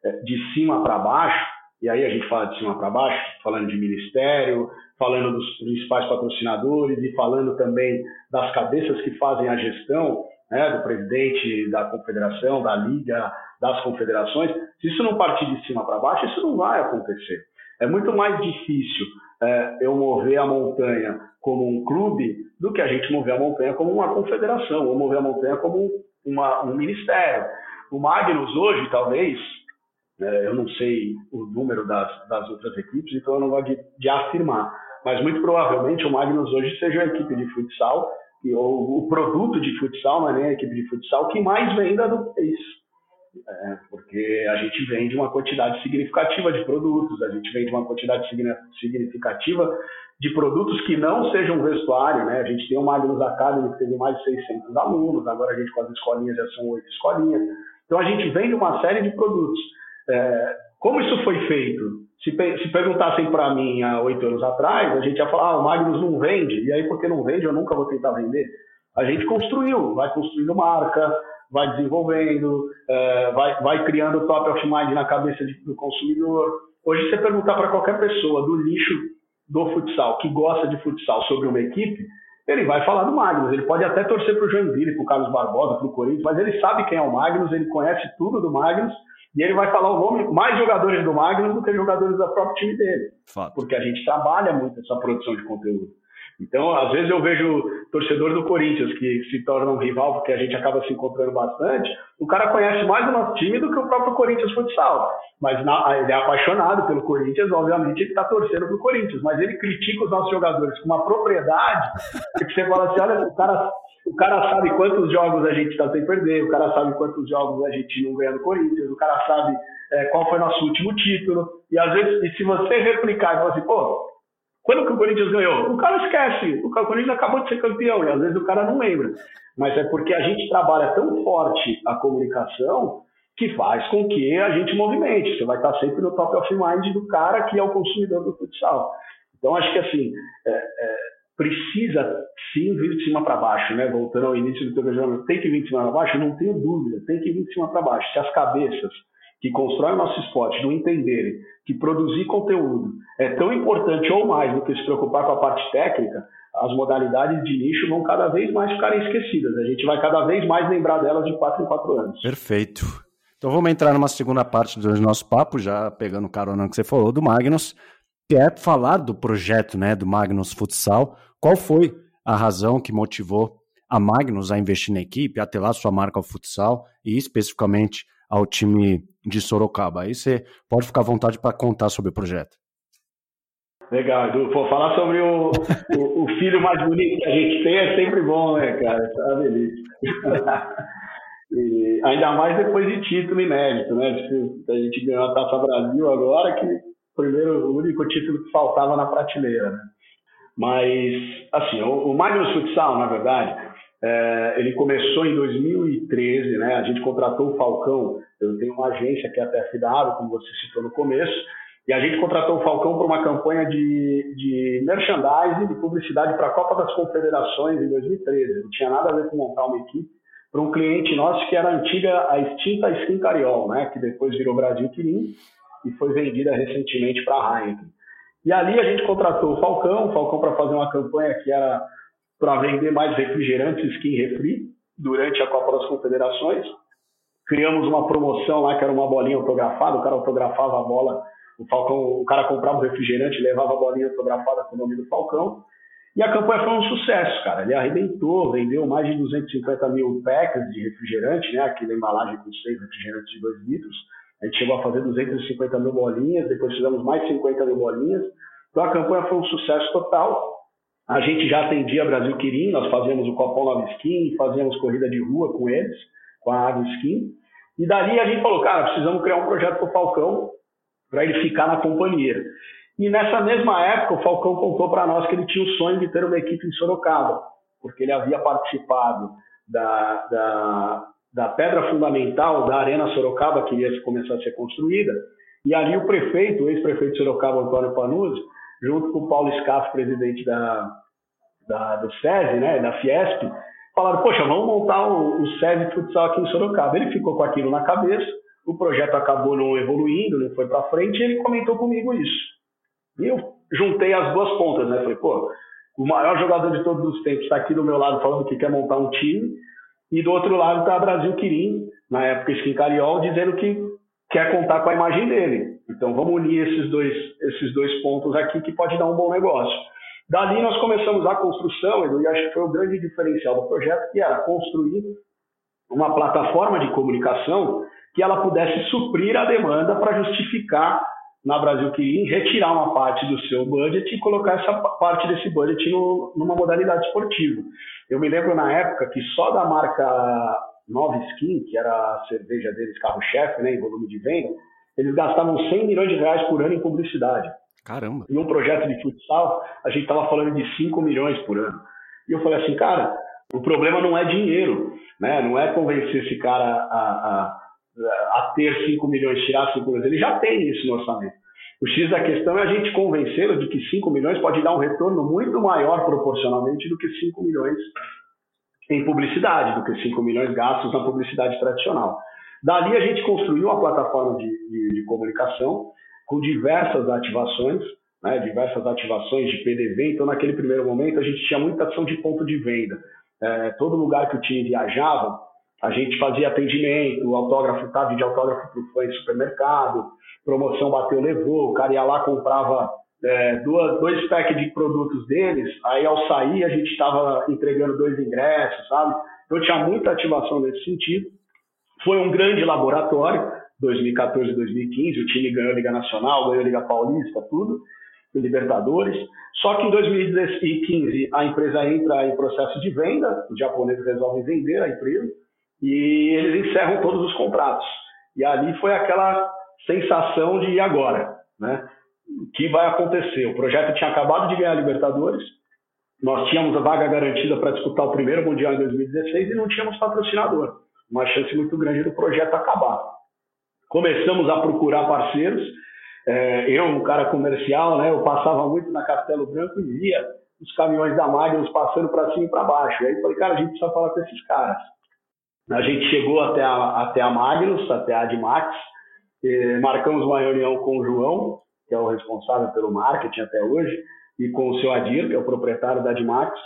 é, de cima para baixo, e aí a gente fala de cima para baixo, falando de ministério, falando dos principais patrocinadores e falando também das cabeças que fazem a gestão, né, do presidente da confederação, da liga, das confederações. Se isso não partir de cima para baixo, isso não vai acontecer. É muito mais difícil é, eu mover a montanha como um clube do que a gente mover a montanha como uma confederação, ou mover a montanha como uma, um ministério. O Magnus hoje, talvez, é, eu não sei o número das, das outras equipes, então eu não gosto de, de, afirmar. Mas muito provavelmente o Magnus hoje seja a equipe de futsal, ou o produto de futsal, não é nem a equipe de futsal, que mais venda do país. É, porque a gente vende uma quantidade significativa de produtos, a gente vende uma quantidade significativa de produtos que não sejam vestuário, né? A gente tem o Magnus Academy que teve mais de 600 alunos, agora a gente com as escolinhas já são oito escolinhas. Então a gente vende uma série de produtos. É, como isso foi feito? Se, se perguntassem para mim há oito anos atrás, a gente ia falar, ah, o Magnus não vende, e aí porque não vende eu nunca vou tentar vender. A gente construiu, vai construindo marca, vai desenvolvendo, é, vai, vai criando top of mind na cabeça de, do consumidor. Hoje, você perguntar para qualquer pessoa do nicho do futsal, que gosta de futsal, sobre uma equipe, ele vai falar do Magnus. Ele pode até torcer para o Joinville, para o Carlos Barbosa, para o Corinthians, mas ele sabe quem é o Magnus, ele conhece tudo do Magnus e ele vai falar o nome mais jogadores do Magnus do que jogadores do próprio time dele. Fato. Porque a gente trabalha muito essa produção de conteúdo. Então, às vezes eu vejo torcedor do Corinthians que se torna um rival, porque a gente acaba se encontrando bastante, o cara conhece mais o nosso time do que o próprio Corinthians Futsal. Mas na, ele é apaixonado pelo Corinthians, obviamente ele está torcendo para o Corinthians, mas ele critica os nossos jogadores com uma propriedade que você fala assim, olha, o cara, o cara sabe quantos jogos a gente está sem perder, o cara sabe quantos jogos a gente não ganha no Corinthians, o cara sabe é, qual foi nosso último título, e às vezes, e se você replicar e falar assim, pô, quando que o Corinthians ganhou? O cara esquece. O Corinthians acabou de ser campeão e às vezes o cara não lembra. Mas é porque a gente trabalha tão forte a comunicação que faz com que a gente movimente. Você vai estar sempre no top of mind do cara que é o consumidor do futsal. Então acho que assim é, é, precisa sim vir de cima para baixo, né? Voltando ao início do teu tem que vir de cima para baixo. Não tenho dúvida, tem que vir de cima para baixo. Se as cabeças que constroem o nosso esporte não entenderem que produzir conteúdo é tão importante ou mais do que se preocupar com a parte técnica, as modalidades de nicho vão cada vez mais ficarem esquecidas. A gente vai cada vez mais lembrar delas de quatro em quatro anos. Perfeito. Então vamos entrar numa segunda parte do nosso papo, já pegando o carona que você falou do Magnus, que é falar do projeto né, do Magnus Futsal. Qual foi a razão que motivou a Magnus a investir na equipe, a ter lá sua marca ao futsal e especificamente ao time de Sorocaba. Aí você pode ficar à vontade para contar sobre o projeto. Legal, Edu. Pô, falar sobre o, o, o, filho mais bonito que a gente tem é sempre bom, né, cara? Uma delícia. e ainda mais depois de título inédito, né? A gente ganhou a Taça Brasil agora, que primeiro, o único título que faltava na prateleira, né? Mas, assim, o, o Magnus Futsal, na verdade, é, ele começou em 2013, né? A gente contratou o Falcão. Eu tenho uma agência que é a TFW, como você citou no começo, e a gente contratou o Falcão para uma campanha de, de merchandising, de publicidade para a Copa das Confederações em 2013. Não tinha nada a ver com montar uma equipe para um cliente nosso que era a antiga, a extinta Skin Cariol, né? Que depois virou Brasil Quirim e foi vendida recentemente para a Heineken. E ali a gente contratou o Falcão, o Falcão para fazer uma campanha que era para vender mais refrigerantes skin refri durante a Copa das Confederações. Criamos uma promoção lá que era uma bolinha autografada, o cara autografava a bola, o Falcão, o cara comprava o refrigerante, levava a bolinha autografada com o nome do Falcão. E a campanha foi um sucesso, cara. Ele arrebentou, vendeu mais de 250 mil packs de refrigerante, né? Aquela embalagem com seis refrigerantes de 2 litros. A gente chegou a fazer 250 mil bolinhas, depois fizemos mais 50 mil bolinhas. Então a campanha foi um sucesso total. A gente já atendia Brasil Quirim, nós fazíamos o Copão Nova Skin, fazíamos corrida de rua com eles, com a Água Skin. E dali a gente falou, cara, precisamos criar um projeto para o Falcão para ele ficar na companhia. E nessa mesma época, o Falcão contou para nós que ele tinha o sonho de ter uma equipe em Sorocaba, porque ele havia participado da, da, da pedra fundamental da Arena Sorocaba, que ia começar a ser construída. E ali o prefeito, o ex-prefeito de Sorocaba, Antônio Panuzzi, junto com o Paulo Scaff, presidente da, da, do SESI, né, da Fiesp, falaram, poxa, vamos montar o, o SESI Futsal aqui em Sorocaba. Ele ficou com aquilo na cabeça, o projeto acabou não evoluindo, não foi para frente, e ele comentou comigo isso. E eu juntei as duas pontas, né? Falei, pô, o maior jogador de todos os tempos está aqui do meu lado falando que quer montar um time, e do outro lado está Brasil Quirim, na época Skin Cariol, dizendo que quer contar com a imagem dele. Então vamos unir esses dois, esses dois pontos aqui que pode dar um bom negócio. Dali nós começamos a construção, e acho que foi o grande diferencial do projeto, que era construir uma plataforma de comunicação que ela pudesse suprir a demanda para justificar na Brasil que retirar uma parte do seu budget e colocar essa parte desse budget no, numa modalidade esportiva. Eu me lembro na época que só da marca Nova Skin, que era a cerveja deles, carro-chefe, né, em volume de venda, eles gastavam 100 milhões de reais por ano em publicidade. Caramba! E um projeto de futsal, a gente estava falando de 5 milhões por ano. E eu falei assim, cara, o problema não é dinheiro, né? não é convencer esse cara a, a, a ter 5 milhões, tirar 5 milhões. Ele já tem isso no orçamento. O X da questão é a gente convencê-lo de que 5 milhões pode dar um retorno muito maior proporcionalmente do que 5 milhões em publicidade, do que 5 milhões gastos na publicidade tradicional. Dali a gente construiu uma plataforma de, de, de comunicação com diversas ativações né, diversas ativações de PDV. Então, naquele primeiro momento, a gente tinha muita ação de ponto de venda. É, todo lugar que o time viajava, a gente fazia atendimento, autógrafo, tá, de autógrafo para o fã em supermercado, promoção bateu, levou, o cara ia lá, comprava é, duas, dois packs de produtos deles, aí ao sair a gente estava entregando dois ingressos, sabe? Então tinha muita ativação nesse sentido. Foi um grande laboratório, 2014 2015, o time ganhou a Liga Nacional, ganhou a Liga Paulista, tudo, Libertadores. Só que em 2015 a empresa entra em processo de venda, os japoneses resolvem vender a empresa e eles encerram todos os contratos. E ali foi aquela sensação de e agora, né? O que vai acontecer? O projeto tinha acabado de ganhar a Libertadores, nós tínhamos a vaga garantida para disputar o primeiro Mundial em 2016 e não tínhamos patrocinador. Uma chance muito grande do projeto acabar. Começamos a procurar parceiros. É, eu, um cara comercial, né, eu passava muito na Castelo Branco e via os caminhões da Magnus passando para cima e para baixo. Aí falei, cara, a gente precisa falar com esses caras. A gente chegou até a, até a Magnus, até a Admax, marcamos uma reunião com o João, que é o responsável pelo marketing até hoje, e com o seu Adir, que é o proprietário da Admax.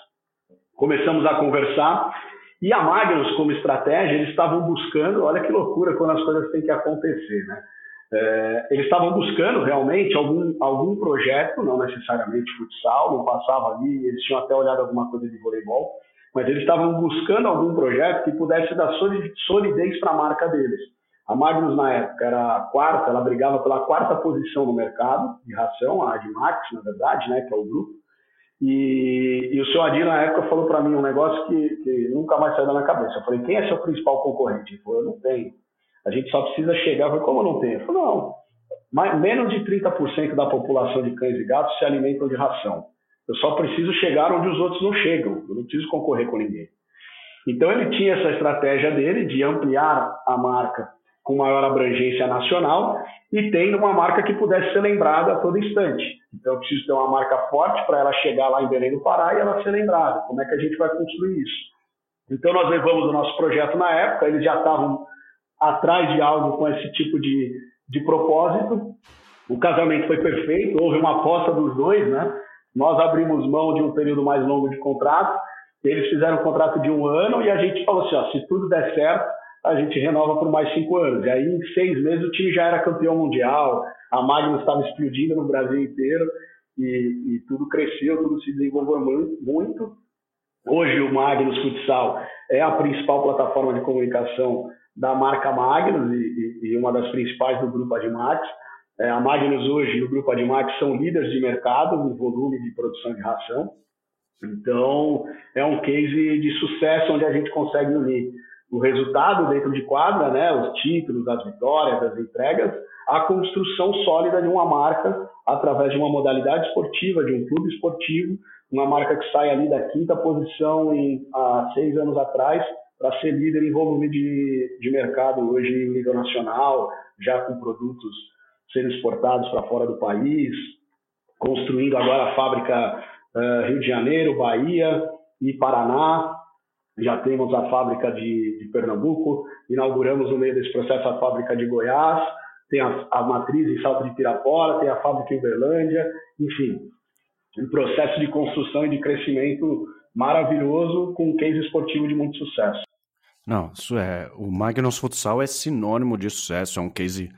Começamos a conversar e a Magnus, como estratégia, eles estavam buscando, olha que loucura quando as coisas têm que acontecer, né? É, eles estavam buscando realmente algum, algum projeto, não necessariamente futsal, não passava ali, eles tinham até olhado alguma coisa de voleibol, mas eles estavam buscando algum projeto que pudesse dar solidez para a marca deles. A Magnus, na época, era a quarta, ela brigava pela quarta posição no mercado de ração, a Admax, na verdade, né, que é o grupo. E, e o seu Adir, na época, falou para mim um negócio que, que, nunca mais saiu da minha cabeça. Eu falei, quem é seu principal concorrente? Ele falou, eu não tenho. A gente só precisa chegar. Eu falei, como não tenho? Ele falou, não. Mais, menos de 30% da população de cães e gatos se alimentam de ração. Eu só preciso chegar onde os outros não chegam. Eu não preciso concorrer com ninguém. Então ele tinha essa estratégia dele de ampliar a marca com maior abrangência nacional e tendo uma marca que pudesse ser lembrada a todo instante. Então eu preciso ter uma marca forte para ela chegar lá em Belém do Pará e ela ser lembrada. Como é que a gente vai construir isso? Então nós levamos o nosso projeto na época, eles já estavam atrás de algo com esse tipo de, de propósito. O casamento foi perfeito, houve uma aposta dos dois, né? Nós abrimos mão de um período mais longo de contrato, eles fizeram um contrato de um ano e a gente falou assim, ó, se tudo der certo, a gente renova por mais cinco anos. E aí, em seis meses, o time já era campeão mundial, a Magnus estava explodindo no Brasil inteiro e, e tudo cresceu, tudo se desenvolveu muito. Hoje, o Magnus Futsal é a principal plataforma de comunicação da marca Magnus e, e uma das principais do grupo Admax. É, a Magnus hoje e o grupo Admax são líderes de mercado no volume de produção de ração. Então, é um case de sucesso onde a gente consegue unir o resultado dentro de quadra, né, os títulos, as vitórias, as entregas, a construção sólida de uma marca através de uma modalidade esportiva, de um clube esportivo, uma marca que sai ali da quinta posição em, há seis anos atrás para ser líder em volume de, de mercado hoje em nível nacional, já com produtos sendo exportados para fora do país, construindo agora a fábrica uh, Rio de Janeiro, Bahia e Paraná, já temos a fábrica de, de, Pernambuco, inauguramos no meio desse processo a fábrica de Goiás, tem a, a matriz em Salto de Pirapora, tem a fábrica em Uberlândia, enfim, um processo de construção e de crescimento maravilhoso com um case esportivo de muito sucesso. Não, isso é. O Magnus Futsal é sinônimo de sucesso, é um case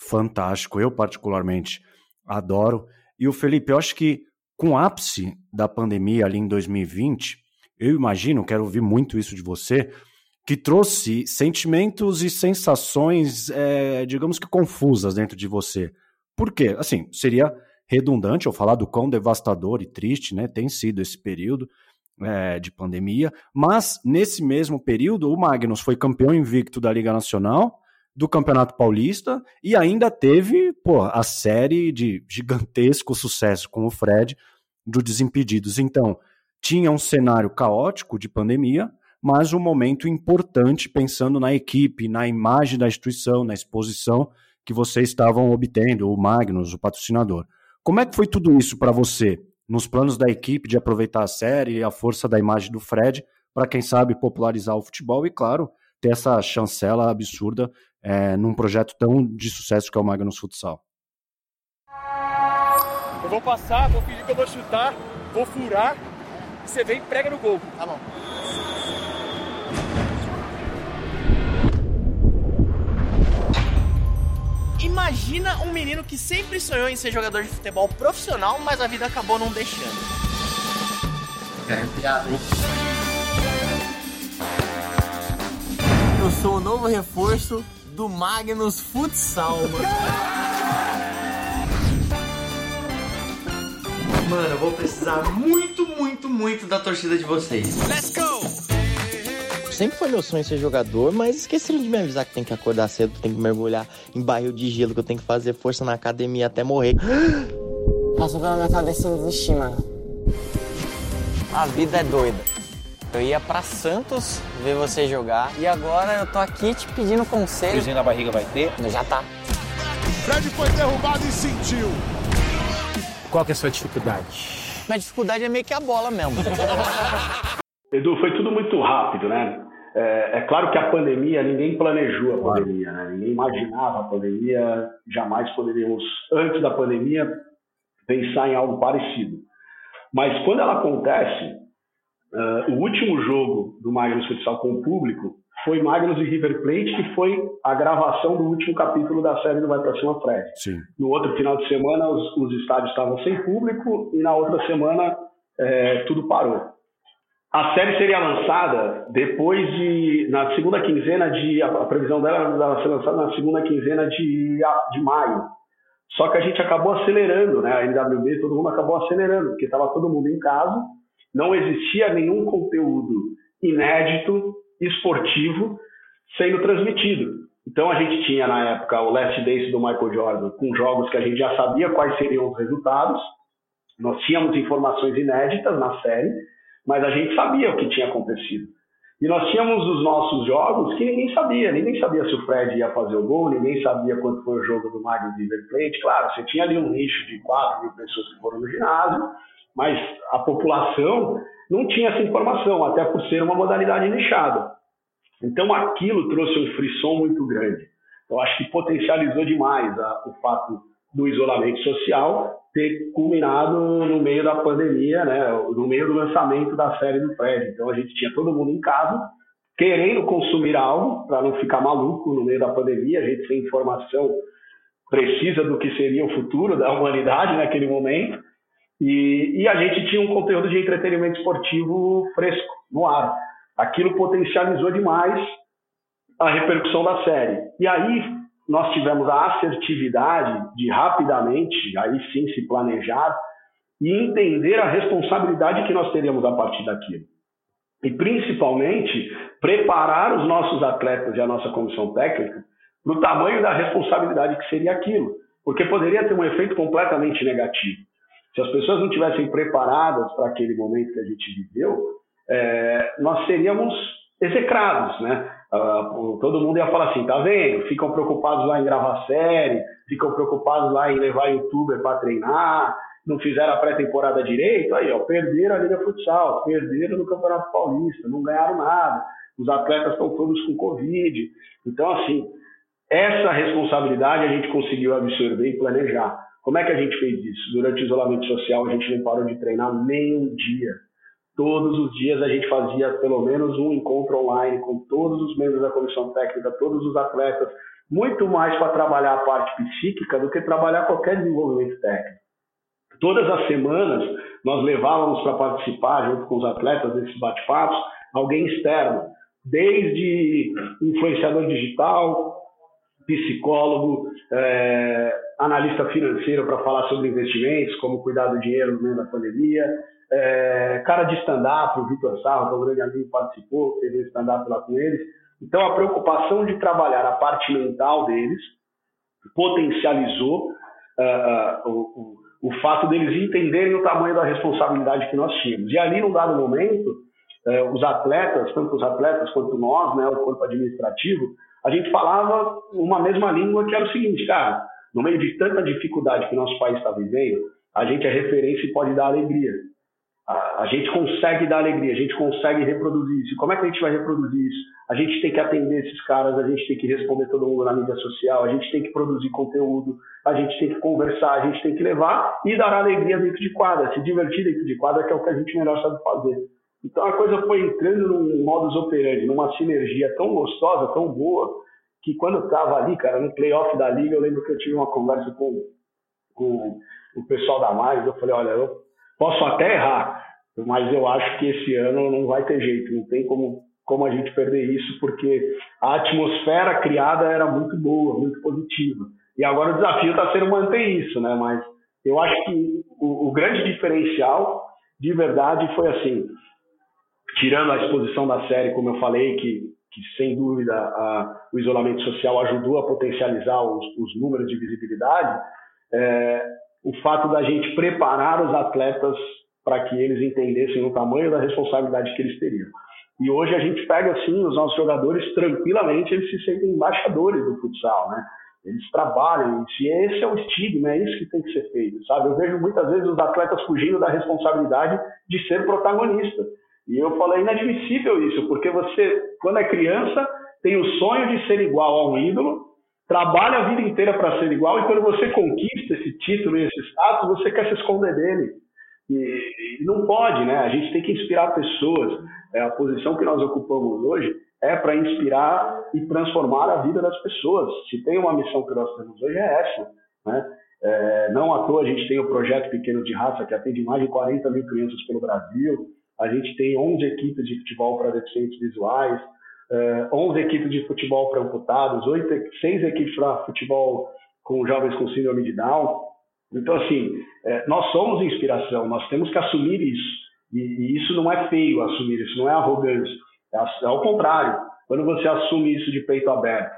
fantástico. Eu, particularmente, adoro. E o Felipe, eu acho que com o ápice da pandemia ali em 2020, eu imagino, quero ouvir muito isso de você, que trouxe sentimentos e sensações, é, digamos que confusas dentro de você. Por quê? Assim, seria redundante eu falar do quão devastador e triste né, tem sido esse período é, de pandemia, mas nesse mesmo período o Magnus foi campeão invicto da Liga Nacional, do Campeonato Paulista e ainda teve pô, a série de gigantesco sucesso com o Fred do Desimpedidos. Então, tinha um cenário caótico de pandemia, mas um momento importante pensando na equipe, na imagem da instituição, na exposição que vocês estavam obtendo, o Magnus, o patrocinador. Como é que foi tudo isso para você, nos planos da equipe de aproveitar a série e a força da imagem do Fred, para quem sabe popularizar o futebol e, claro, ter essa chancela absurda é, num projeto tão de sucesso que é o Magnus Futsal? Eu vou passar, vou fingir que eu vou chutar, vou furar, você vem e prega no gol. Tá bom. Imagina um menino que sempre sonhou em ser jogador de futebol profissional, mas a vida acabou não deixando. É piada, hein? Eu sou o novo reforço do Magnus Futsal, mano. Mano, eu vou precisar muito, muito, muito da torcida de vocês. Let's go! Sempre foi meu sonho ser jogador, mas esqueceram de me avisar que tem que acordar cedo, que tem que mergulhar em barril de gelo, que eu tenho que fazer força na academia até morrer. Passou pela minha cabeça em desistir, mano. A vida é doida. Eu ia pra Santos ver você jogar e agora eu tô aqui te pedindo conselho. Friozinho na barriga vai ter? Já tá. Fred foi derrubado e sentiu. Qual que é a sua dificuldade? Minha dificuldade é meio que a bola mesmo. Edu, foi tudo muito rápido, né? É, é, claro que a pandemia, ninguém planejou a pandemia, né? ninguém imaginava a pandemia, jamais poderíamos, antes da pandemia, pensar em algo parecido. Mas quando ela acontece, uh, o último jogo do Magnus Futsal com o público foi Magnus e River Plate, que foi a gravação do último capítulo da série do Vai Pra Cima Fred. Sim. No outro final de semana, os, os estádios estavam sem público e na outra semana é, tudo parou. A série seria lançada depois de. na segunda quinzena de. A, previsão dela era ser lançada na segunda quinzena de, de maio. Só que a gente acabou acelerando, né? A NWB, todo mundo acabou acelerando, porque estava todo mundo em casa, não existia nenhum conteúdo inédito, esportivo, sendo transmitido. Então a gente tinha na época o Last Days do Michael Jordan, com jogos que a gente já sabia quais seriam os resultados, nós tínhamos informações inéditas na série mas a gente sabia o que tinha acontecido. E nós tínhamos os nossos jogos que ninguém sabia, ninguém sabia se o Fred ia fazer o gol, ninguém sabia quanto foi o jogo do Magnus River Plate. Claro, você tinha ali um nicho de 4 mil pessoas que foram no ginásio, mas a população não tinha essa informação, até por ser uma modalidade nichada. Então aquilo trouxe um frisson muito grande. Eu acho que potencializou demais a, o fato do isolamento social ter culminado no meio da pandemia, né, no meio do lançamento da série do Fred. Então a gente tinha todo mundo em casa, querendo consumir algo para não ficar maluco no meio da pandemia, a gente sem informação precisa do que seria o futuro da humanidade naquele momento. E, e a gente tinha um conteúdo de entretenimento esportivo fresco no ar. Aquilo potencializou demais a repercussão da série. E aí nós tivemos a assertividade de rapidamente, aí sim se planejar e entender a responsabilidade que nós teríamos a partir daquilo. E principalmente preparar os nossos atletas e a nossa comissão técnica para o tamanho da responsabilidade que seria aquilo, porque poderia ter um efeito completamente negativo. Se as pessoas não tivessem preparadas para aquele momento que a gente viveu, é, nós seríamos execrados, né? Uh, todo mundo ia falar assim, tá vendo? Ficam preocupados lá em gravar série, ficam preocupados lá em levar youtuber para treinar, não fizeram a pré-temporada direito, aí ó, perderam a Liga Futsal, perderam no Campeonato Paulista, não ganharam nada, os atletas estão todos com Covid. Então, assim, essa responsabilidade a gente conseguiu absorver e planejar. Como é que a gente fez isso? Durante o isolamento social, a gente não parou de treinar nem um dia Todos os dias a gente fazia pelo menos um encontro online com todos os membros da comissão técnica, todos os atletas, muito mais para trabalhar a parte psíquica do que trabalhar qualquer desenvolvimento técnico. Todas as semanas nós levávamos para participar, junto com os atletas desses bate-papos, alguém externo, desde influenciador digital, psicólogo, é, analista financeiro para falar sobre investimentos, como cuidar do dinheiro no meio da pandemia, é, cara de stand-up, o Vitor Sarro, que é um grande amigo, participou, fez um stand-up lá com eles. Então, a preocupação de trabalhar a parte mental deles potencializou uh, uh, o, o, fato deles entenderem o tamanho da responsabilidade que nós tínhamos. E ali, num dado momento, uh, os atletas, tanto os atletas quanto nós, né, o corpo administrativo, a gente falava uma mesma língua que era o seguinte, cara, no meio de tanta dificuldade que nosso país está vivendo, a gente é referência e pode dar alegria. a, a, gente consegue dar alegria, a gente consegue reproduzir isso. Como é que a gente vai reproduzir isso? A gente tem que atender esses caras, a gente tem que responder todo mundo na mídia social, a gente tem que produzir conteúdo, a gente tem que conversar, a gente tem que levar e dar alegria dentro de quadra, se divertir dentro de quadra, que é o que a gente melhor sabe fazer. Então a coisa foi entrando num modus operandi, numa sinergia tão gostosa, tão boa, que quando eu estava ali, cara, no playoff da liga, eu lembro que eu tive uma conversa com, com o pessoal da Mais, eu falei, olha, eu Posso até errar, mas eu acho que esse ano não vai ter jeito, não tem como, como a gente perder isso, porque a atmosfera criada era muito boa, muito positiva. E agora o desafio está sendo manter isso, né? Mas eu acho que o, o grande diferencial, de verdade, foi assim, tirando a exposição da série, como eu falei, que, que sem dúvida a, o isolamento social ajudou a potencializar os, os números de visibilidade, é, o fato da gente preparar os atletas para que eles entendessem o tamanho da responsabilidade que eles teriam. E hoje a gente pega assim os nossos jogadores tranquilamente, eles se sentem embaixadores do futsal, né? Eles trabalham, e esse é o estigma, é isso que tem que ser feito, sabe? Eu vejo muitas vezes os atletas fugindo da responsabilidade de ser protagonista. E eu falo, é inadmissível isso, porque você, quando é criança, tem o sonho de ser igual a um ídolo, trabalha a vida inteira para ser igual e quando você conquista esse título e esse status, você quer se esconder dele. E, e não pode, né? A gente tem que inspirar pessoas. É, a posição que nós ocupamos hoje é para inspirar e transformar a vida das pessoas. Se tem uma missão que nós temos hoje é essa, né? É, não à toa a gente tem o projeto Pequeno de Raça, que atende mais de 40 mil crianças pelo Brasil. A gente tem 11 equipes de futebol para deficientes visuais uh, eh, 11 equipes de futebol para amputados, 8, 6 equipes para futebol com jovens com síndrome de Down. Então, assim, é, nós somos inspiração, nós temos que assumir isso. E, isso não é feio assumir, isso não é arrogância. É, é ao contrário. Quando você assume isso de peito aberto,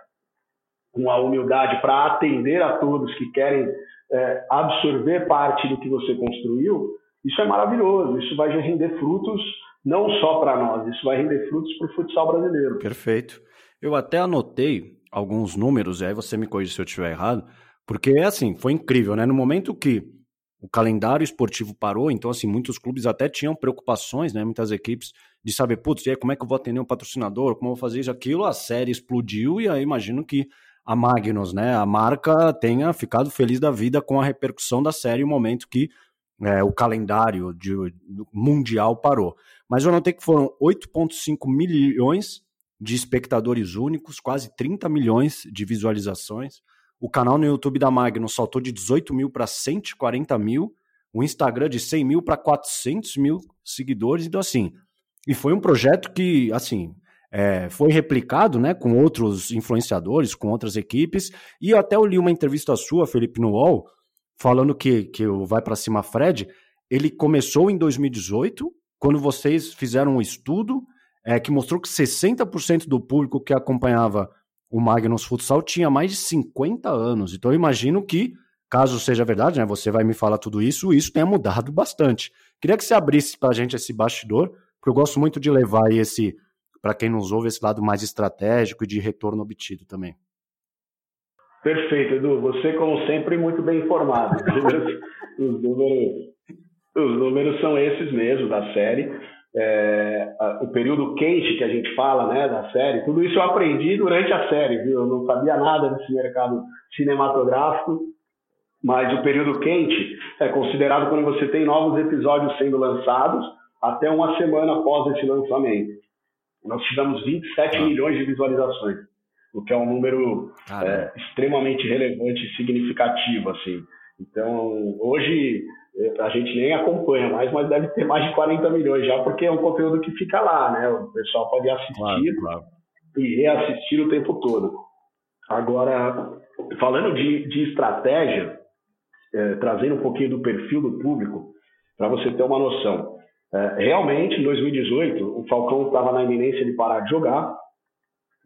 com a humildade para atender a todos que querem é, absorver parte do que você construiu, isso é maravilhoso. Isso vai render frutos não só para nós, isso vai render frutos para o futsal brasileiro. Perfeito. Eu até anotei alguns números, e aí você me corrige se eu estiver errado, porque é assim, foi incrível, né? No momento que o calendário esportivo parou, então assim, muitos clubes até tinham preocupações, né? Muitas equipes de saber, putz, e aí, como é que eu vou atender um patrocinador, como eu vou fazer isso, aquilo, a série explodiu e aí imagino que a Magnus, né, a marca tenha ficado feliz da vida com a repercussão da série, o momento que é, o calendário de, mundial parou. Mas eu notei que foram 8,5 milhões de espectadores únicos, quase 30 milhões de visualizações. O canal no YouTube da Magnus saltou de 18 mil para 140 mil, o Instagram de 100 mil para 400 mil seguidores. Então, assim, e foi um projeto que, assim, é, foi replicado né, com outros influenciadores, com outras equipes. E eu até li uma entrevista sua, Felipe, no falando que, que o Vai para Cima Fred, ele começou em 2018, quando vocês fizeram um estudo é, que mostrou que 60% do público que acompanhava o Magnus Futsal tinha mais de 50 anos. Então eu imagino que, caso seja verdade, né, você vai me falar tudo isso, isso tenha mudado bastante. Queria que você abrisse para a gente esse bastidor, porque eu gosto muito de levar esse, para quem nos ouve, esse lado mais estratégico e de retorno obtido também. Perfeito, Edu. Você, como sempre, muito bem informado. os, números, os números são esses mesmo da série. É, o período quente que a gente fala né, da série, tudo isso eu aprendi durante a série, viu? Eu não sabia nada desse mercado cinematográfico, mas o período quente é considerado quando você tem novos episódios sendo lançados até uma semana após esse lançamento. Nós tivemos 27 ah. milhões de visualizações o que é um número é, extremamente relevante e significativo, assim. Então, hoje a gente nem acompanha mais, mas deve ter mais de 40 milhões já, porque é um conteúdo que fica lá, né? O pessoal pode assistir claro, claro. e reassistir o tempo todo. Agora, falando de, de estratégia, é, trazendo um pouquinho do perfil do público, para você ter uma noção. É, realmente, em 2018, o Falcão estava na iminência de parar de jogar,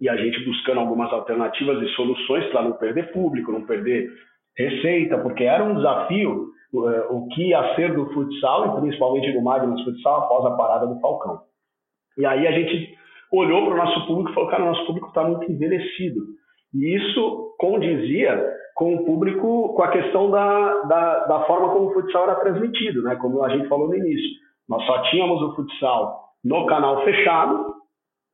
e a gente buscando algumas alternativas e soluções para não perder público, não perder receita, porque era um desafio uh, o que ia ser do futsal e principalmente do Magnus Futsal após a parada do Falcão. E aí a gente olhou para o nosso público e falou, cara, o nosso público está muito envelhecido. E isso condizia com o público, com a questão da, da, da, forma como o futsal era transmitido, né? como a gente falou no início. Nós só tínhamos o futsal no canal fechado,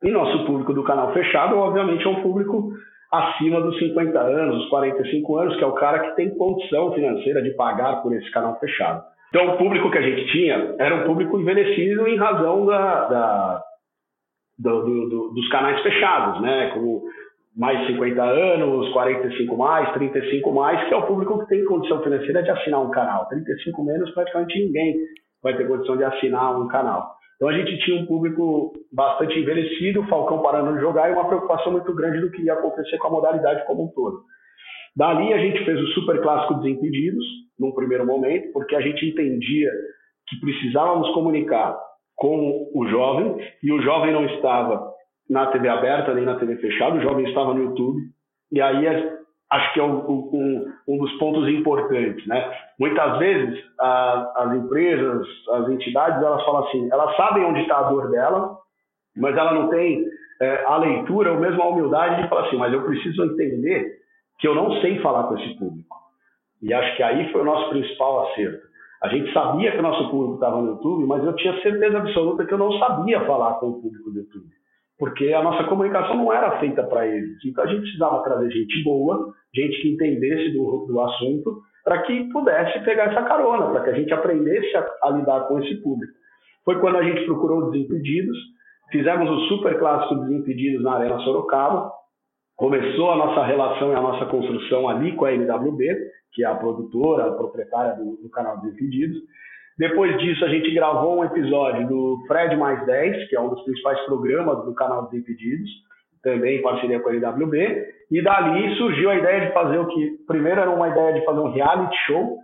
e nosso público do canal fechado, obviamente, é um público acima dos 50 anos, os 45 anos, que é o cara que tem condição financeira de pagar por esse canal fechado. Então, o público que a gente tinha era um público envelhecido em razão da, da do, do, do, dos canais fechados, né? Como mais de 50 anos, 45 mais, 35 mais, que é o público que tem condição financeira de assinar um canal. 35 menos, praticamente ninguém vai ter condição de assinar um canal. Então a gente tinha um público bastante envelhecido, o Falcão parando de jogar e uma preocupação muito grande do que ia acontecer com a modalidade como um todo. Dali a gente fez o Super Clássico Desimpedidos, num primeiro momento, porque a gente entendia que precisávamos comunicar com o jovem, e o jovem não estava na TV aberta nem na TV fechada, o jovem estava no YouTube, e aí acho que é um, um, um dos pontos importantes, né? Muitas vezes a, as empresas, as entidades, elas falam assim, elas sabem onde está a dor dela, mas ela não tem é, a leitura ou mesmo a humildade de falar assim, mas eu preciso entender que eu não sei falar com esse público. E acho que aí foi o nosso principal acerto. A gente sabia que o nosso público estava no YouTube, mas eu tinha certeza absoluta que eu não sabia falar com o público do YouTube. Porque a nossa comunicação não era feita para eles. Então a gente precisava trazer gente boa, gente que entendesse do, do assunto, para que pudesse pegar essa carona, para que a gente aprendesse a, a, lidar com esse público. Foi quando a gente procurou Desimpedidos, fizemos o super clássico Desimpedidos na Arena Sorocaba, começou a nossa relação e a nossa construção ali com a NWB, que é a produtora, a proprietária do, do canal Desimpedidos. Depois disso, a gente gravou um episódio do Fred Mais 10, que é um dos principais programas do canal Desimpedidos, também em parceria com a NWB. E dali surgiu a ideia de fazer o que. Primeiro era uma ideia de fazer um reality show.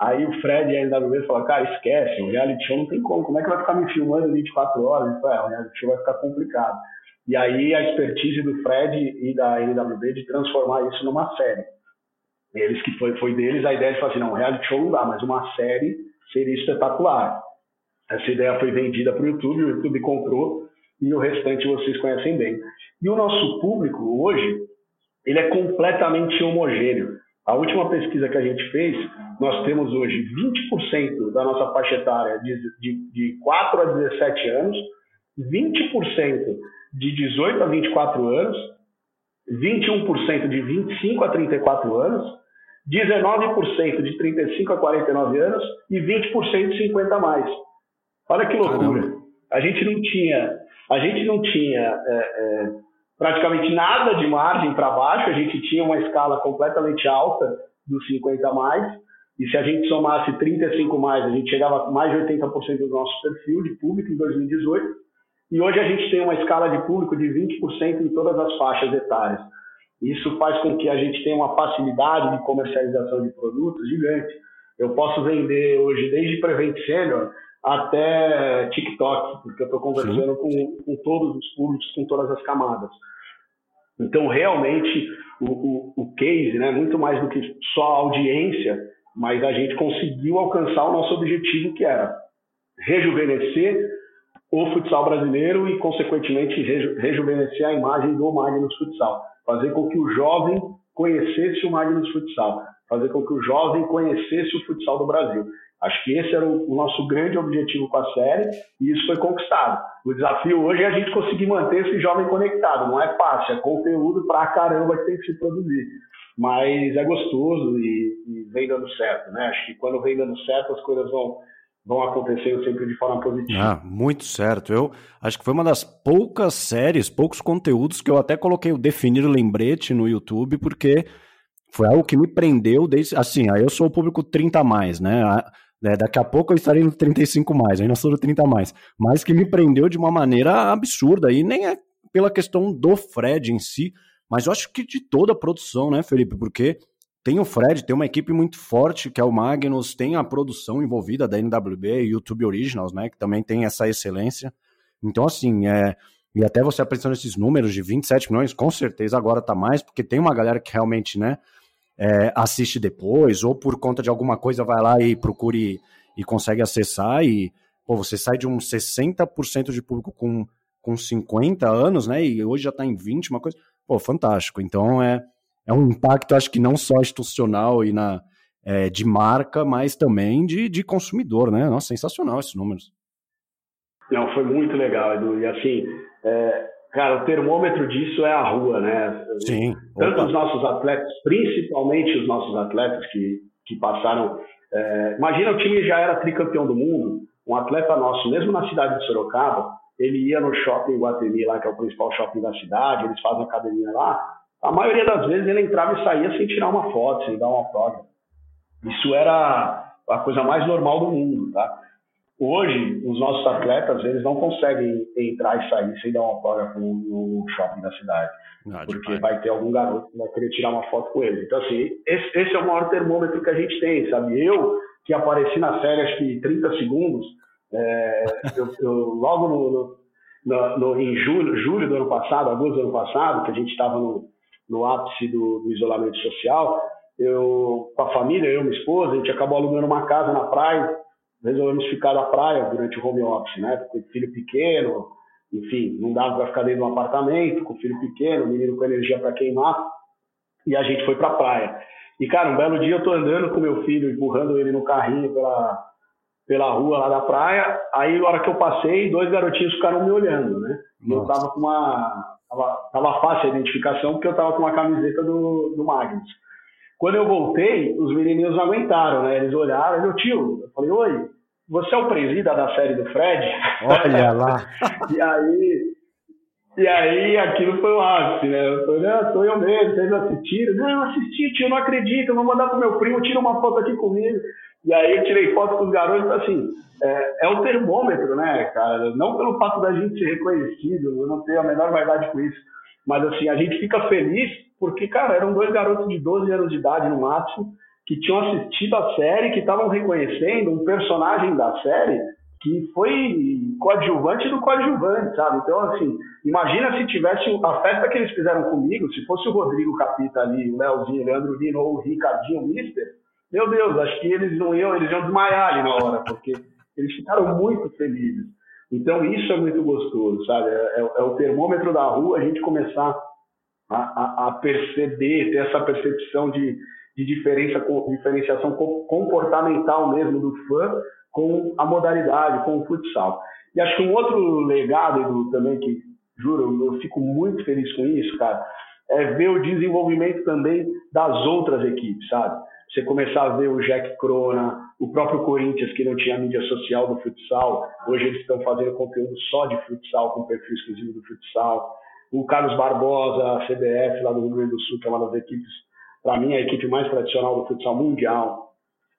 Aí o Fred e a NWB falaram, cara, esquece, um reality show não tem como. Como é que vai ficar me filmando 24 horas? Eu falei, é, o reality show vai ficar complicado. E aí a expertise do Fred e da NWB de transformar isso numa série. Eles que foi, foi deles a ideia de assim, não, reality show não dá, mas uma série seria espetacular. Essa ideia foi vendida para o YouTube, o YouTube comprou e o restante vocês conhecem bem. E o nosso público hoje, ele é completamente homogêneo. A última pesquisa que a gente fez, nós temos hoje 20% da nossa faixa etária de, de, de 4 a 17 anos, 20% de 18 a 24 anos, 21% de 25 a 34 anos, 19% de 35 a 49 anos e 20% de 50 a mais. Olha que loucura. Caramba. A gente não tinha, a gente não tinha é, é, praticamente nada de margem para baixo, a gente tinha uma escala completamente alta dos 50 a mais, e se a gente somasse 35 mais, a gente chegava a mais de 80% do nosso perfil de público em 2018, e hoje a gente tem uma escala de público de 20% em todas as faixas etárias. Isso faz com que a gente tenha uma facilidade de comercialização de produtos gigante. Eu posso vender hoje desde Prevent Senior até TikTok, porque eu estou conversando com, com, todos os públicos, com todas as camadas. Então, realmente, o, o, o case, né, muito mais do que só a audiência, mas a gente conseguiu alcançar o nosso objetivo, que era rejuvenescer o futsal brasileiro e, consequentemente, reju rejuvenescer a imagem do Magnus Futsal fazer com que o jovem conhecesse o Magnus Futsal, fazer com que o jovem conhecesse o futsal do Brasil. Acho que esse era o nosso grande objetivo com a série e isso foi conquistado. O desafio hoje é a gente conseguir manter esse jovem conectado. Não é fácil, é conteúdo pra caramba que tem que se produzir. Mas é gostoso e, e vem dando certo, né? Acho que quando vem dando certo as coisas vão, vão acontecendo sempre de forma positiva. Ah, muito certo. Eu acho que foi uma das poucas séries, poucos conteúdos que eu até coloquei o definir lembrete no YouTube, porque foi algo que me prendeu desde. Assim, aí eu sou o público 30 a mais, né? É, daqui a pouco eu estarei no 35 mais, ainda sou no 30 mais. Mas que me prendeu de uma maneira absurda. E nem é pela questão do Fred em si, mas eu acho que de toda a produção, né, Felipe? Porque tem o Fred, tem uma equipe muito forte, que é o Magnus, tem a produção envolvida da NWB e YouTube Originals, né? Que também tem essa excelência. Então, assim, é, e até você apresentando esses números de 27 milhões, com certeza agora tá mais, porque tem uma galera que realmente, né, é, assiste depois, ou por conta de alguma coisa vai lá e procure e consegue acessar, e pô, você sai de um 60% de público com, com 50 anos, né, e hoje já tá em 20, uma coisa, pô, fantástico. Então é é um impacto, acho que não só institucional e na, é, de marca, mas também de, de consumidor, né? Nossa, sensacional esses números. Não, foi muito legal, Edu. E assim, é, cara, o termômetro disso é a rua, né? Sim. Tanto Opa. os nossos atletas, principalmente os nossos atletas que, que passaram. É, imagina o time já era tricampeão do mundo, um atleta nosso, mesmo na cidade de Sorocaba, ele ia no shopping Guatemi, lá, que é o principal shopping da cidade, eles fazem academia lá. A maioria das vezes ele entrava e saía sem tirar uma foto, sem dar um autógrafo. Isso era a coisa mais normal do mundo, tá? Hoje, os nossos atletas, eles não conseguem entrar e sair sem dar um autógrafo no, shopping da cidade. Ah, porque demais. vai ter algum garoto que vai querer tirar uma foto com ele. Então, assim, esse, esse é o maior termômetro que a gente tem, sabe? Eu, que apareci na série, acho que 30 segundos, é, eu, eu logo no, no, no, no- em julho, julho do ano passado, agosto do ano passado, que a gente estava no, no ápice do, do isolamento social, eu, com a família, eu e minha esposa, a gente acabou alugando uma casa na praia, resolvemos ficar na praia durante o home office, né? Com filho pequeno, enfim, não dava para ficar dentro de um apartamento, com filho pequeno, menino com energia para queimar, e a gente foi para a praia. E, cara, um belo dia eu tô andando com meu filho, empurrando ele no carrinho pela, pela rua lá da praia, aí na hora que eu passei, dois garotinhos ficaram me olhando, né? E eu tava com uma... Tava, tava fácil a identificação, porque eu tava com uma camiseta do, do Magnus. Quando eu voltei, os menininhos não aguentaram, né? Eles olharam, meu tio, eu falei, oi, você é o presida da série do Fred? Olha lá. E aí, e aí aquilo foi o ápice, né? Eu falei, ah, sou eu mesmo, vocês assistiram? Não, eu assisti, tio, não acredito, eu vou mandar pro meu primo, tira uma foto aqui comigo. E aí eu tirei foto com os garotos, assim, é, é o termômetro, né, cara? Não pelo fato da gente ser reconhecido, eu não tenho a menor vaidade com isso, mas assim, a gente fica feliz porque, cara, eram dois garotos de 12 anos de idade no máximo, que tinham assistido a série, que estavam reconhecendo um personagem da série que foi coadjuvante do coadjuvante, sabe? Então, assim, imagina se tivesse a festa que eles fizeram comigo, se fosse o Rodrigo Capita ali, o Leozinho, o Leandro Lino ou o Ricardinho Mister, meu Deus, acho que eles não iam, eles iam desmaiar ali na hora, porque eles ficaram muito felizes. Então, isso é muito gostoso, sabe? É, é- é o termômetro da rua, a gente começar a, a- a perceber, ter essa percepção de, de diferença, diferenciação co- comportamental mesmo do fã com a modalidade, com o futsal. E acho que um outro legado, Edu, também, que juro, eu fico muito feliz com isso, cara, é ver o desenvolvimento também das outras equipes, sabe? Você começar a ver o Jack Crona, o próprio Corinthians, que não tinha mídia social do futsal, hoje eles estão fazendo conteúdo só de futsal, com perfil exclusivo do futsal. O Carlos Barbosa, a CBF lá do Rio Grande do Sul, que é uma das equipes, para mim, a equipe mais tradicional do futsal mundial.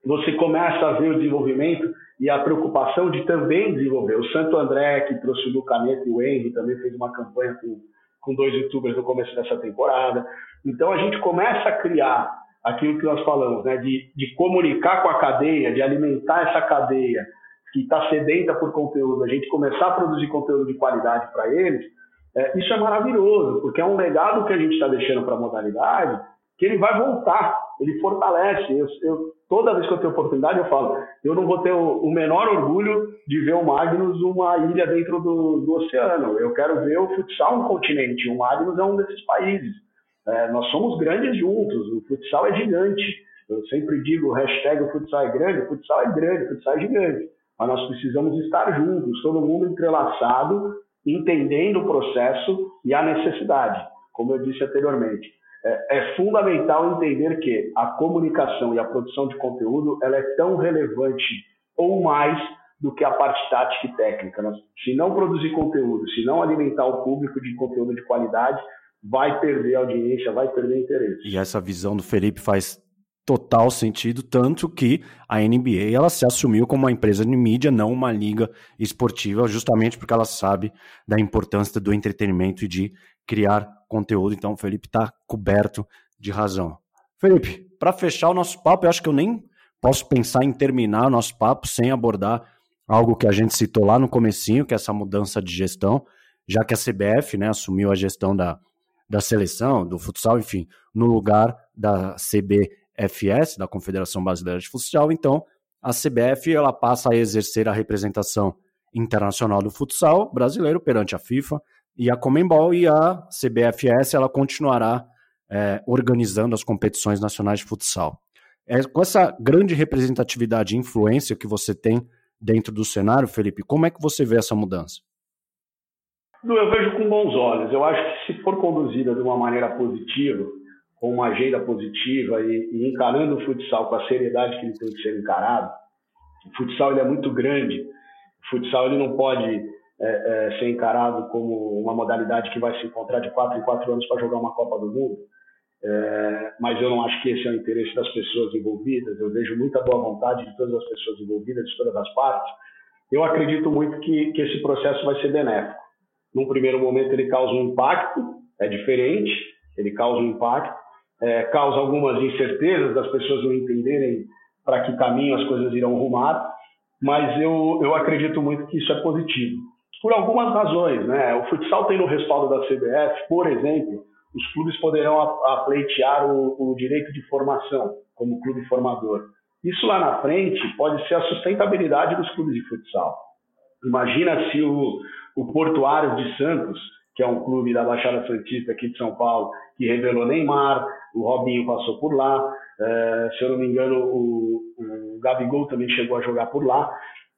Você começa a ver o desenvolvimento e a preocupação de também desenvolver. O Santo André, que trouxe o Lucaneta e o Henry, também fez uma campanha com, com dois youtubers no começo dessa temporada. Então a gente começa a criar aquilo que nós falamos, né, de, de comunicar com a cadeia, de alimentar essa cadeia que está sedenta por conteúdo, a gente começar a produzir conteúdo de qualidade para eles, é, isso é maravilhoso, porque é um legado que a gente está deixando para a modalidade, que ele vai voltar, ele fortalece. Eu, eu, toda vez que eu tenho oportunidade, eu falo, eu não vou ter o, o menor orgulho de ver o Magnus uma ilha dentro do, do oceano. Eu quero ver o futsal um continente. O Magnus é um desses países. É, nós somos grandes juntos, o futsal é gigante. Eu sempre digo, hashtag o futsal é grande, o futsal é grande, o futsal é gigante. Mas nós precisamos estar juntos, todo mundo entrelaçado, entendendo o processo e a necessidade, como eu disse anteriormente. É, é fundamental entender que a comunicação e a produção de conteúdo ela é tão relevante ou mais do que a parte tática e técnica. Se não produzir conteúdo, se não alimentar o público de conteúdo de qualidade, vai perder audiência, vai perder interesse. E essa visão do Felipe faz total sentido, tanto que a NBA ela se assumiu como uma empresa de mídia, não uma liga esportiva, justamente porque ela sabe da importância do entretenimento e de criar conteúdo. Então, o Felipe está coberto de razão. Felipe, para fechar o nosso papo, eu acho que eu nem posso pensar em terminar o nosso papo sem abordar algo que a gente citou lá no comecinho, que é essa mudança de gestão, já que a CBF né, assumiu a gestão da, da seleção, do futsal, enfim, no lugar da CBFS, da Confederação Brasileira de Futsal. Então, a CBF ela passa a exercer a representação internacional do futsal brasileiro perante a FIFA e a Comembol e a CBFS ela continuará é, organizando as competições nacionais de futsal. É, com essa grande representatividade e influência que você tem dentro do cenário, Felipe. Como é que você vê essa mudança? Eu vejo com bons olhos. Eu acho que se for conduzida de uma maneira positiva, com uma agenda positiva e, e encarando o futsal com a seriedade que ele tem que ser encarado, o futsal ele é muito grande. O futsal ele não pode é, é, ser encarado como uma modalidade que vai se encontrar de quatro em quatro anos para jogar uma Copa do Mundo. É, mas eu não acho que esse é o interesse das pessoas envolvidas. Eu vejo muita boa vontade de todas as pessoas envolvidas, de todas as partes. Eu acredito muito que, que esse processo vai ser benéfico. Num primeiro momento, ele causa um impacto, é diferente, ele causa um impacto, é, causa algumas incertezas das pessoas não entenderem para que caminho as coisas irão rumar, mas eu, eu acredito muito que isso é positivo. Por algumas razões, né? O futsal tem no respaldo da CBF, por exemplo, os clubes poderão pleitear o, o direito de formação como clube formador. Isso lá na frente pode ser a sustentabilidade dos clubes de futsal. Imagina se o, o Portuário de Santos, que é um clube da Baixada Santista aqui de São Paulo, que revelou Neymar, o Robinho passou por lá, é, se eu não me engano, o, o Gabigol também chegou a jogar por lá.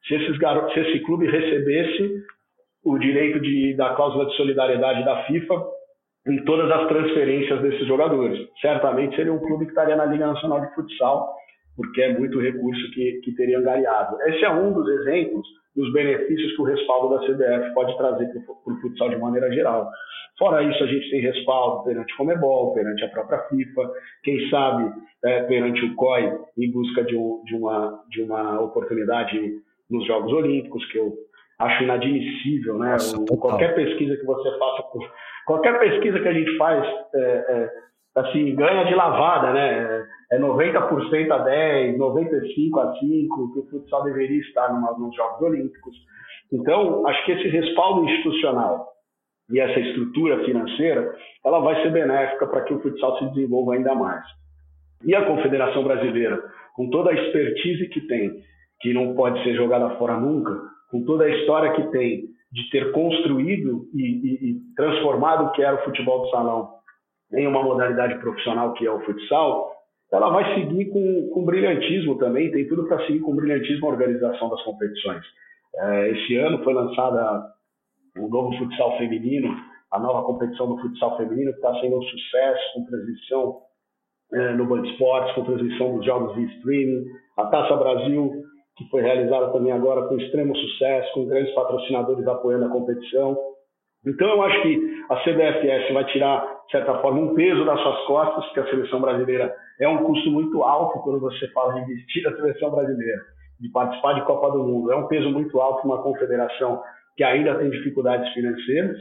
Se, esses garotos, se esse clube recebesse o direito de, da cláusula de solidariedade da FIFA, em todas as transferências desses jogadores. Certamente seria um clube que estaria na Liga Nacional de Futsal, porque é muito recurso que, que teria angariado. Esse é um dos exemplos dos benefícios que o respaldo da CBF pode trazer para o futsal de maneira geral. Fora isso, a gente tem respaldo perante o Comebol, perante a própria FIFA, quem sabe é, perante o COI, em busca de, um, de, uma, de uma oportunidade nos Jogos Olímpicos, que eu acho inadmissível, né? Nossa, o, qualquer pesquisa que você faça Qualquer pesquisa que a gente faz, é, é, assim, ganha de lavada, né? É 90% a 10, 95 a 5, que o futsal deveria estar numa, nos Jogos Olímpicos. Então, acho que esse respaldo institucional e essa estrutura financeira, ela vai ser benéfica para que o futsal se desenvolva ainda mais. E a Confederação Brasileira, com toda a expertise que tem, que não pode ser jogada fora nunca, com toda a história que tem de ter construído e, e, e transformado o que era o futebol de salão em uma modalidade profissional que é o futsal, ela vai seguir com, com brilhantismo também, tem tudo para seguir com brilhantismo a organização das competições. É, esse ano foi lançada o novo futsal feminino, a nova competição do futsal feminino, que está sendo um sucesso, com transmissão é, no Band Esportes, com transmissão dos jogos de streaming, a Taça Brasil, que foi realizada também agora com extremo sucesso, com grandes patrocinadores apoiando a competição. Então, eu acho que a CBFS vai tirar, de certa forma, um peso das suas costas, que a seleção brasileira é um custo muito alto quando você fala em investir na seleção brasileira, de participar de Copa do Mundo. É um peso muito alto uma confederação que ainda tem dificuldades financeiras.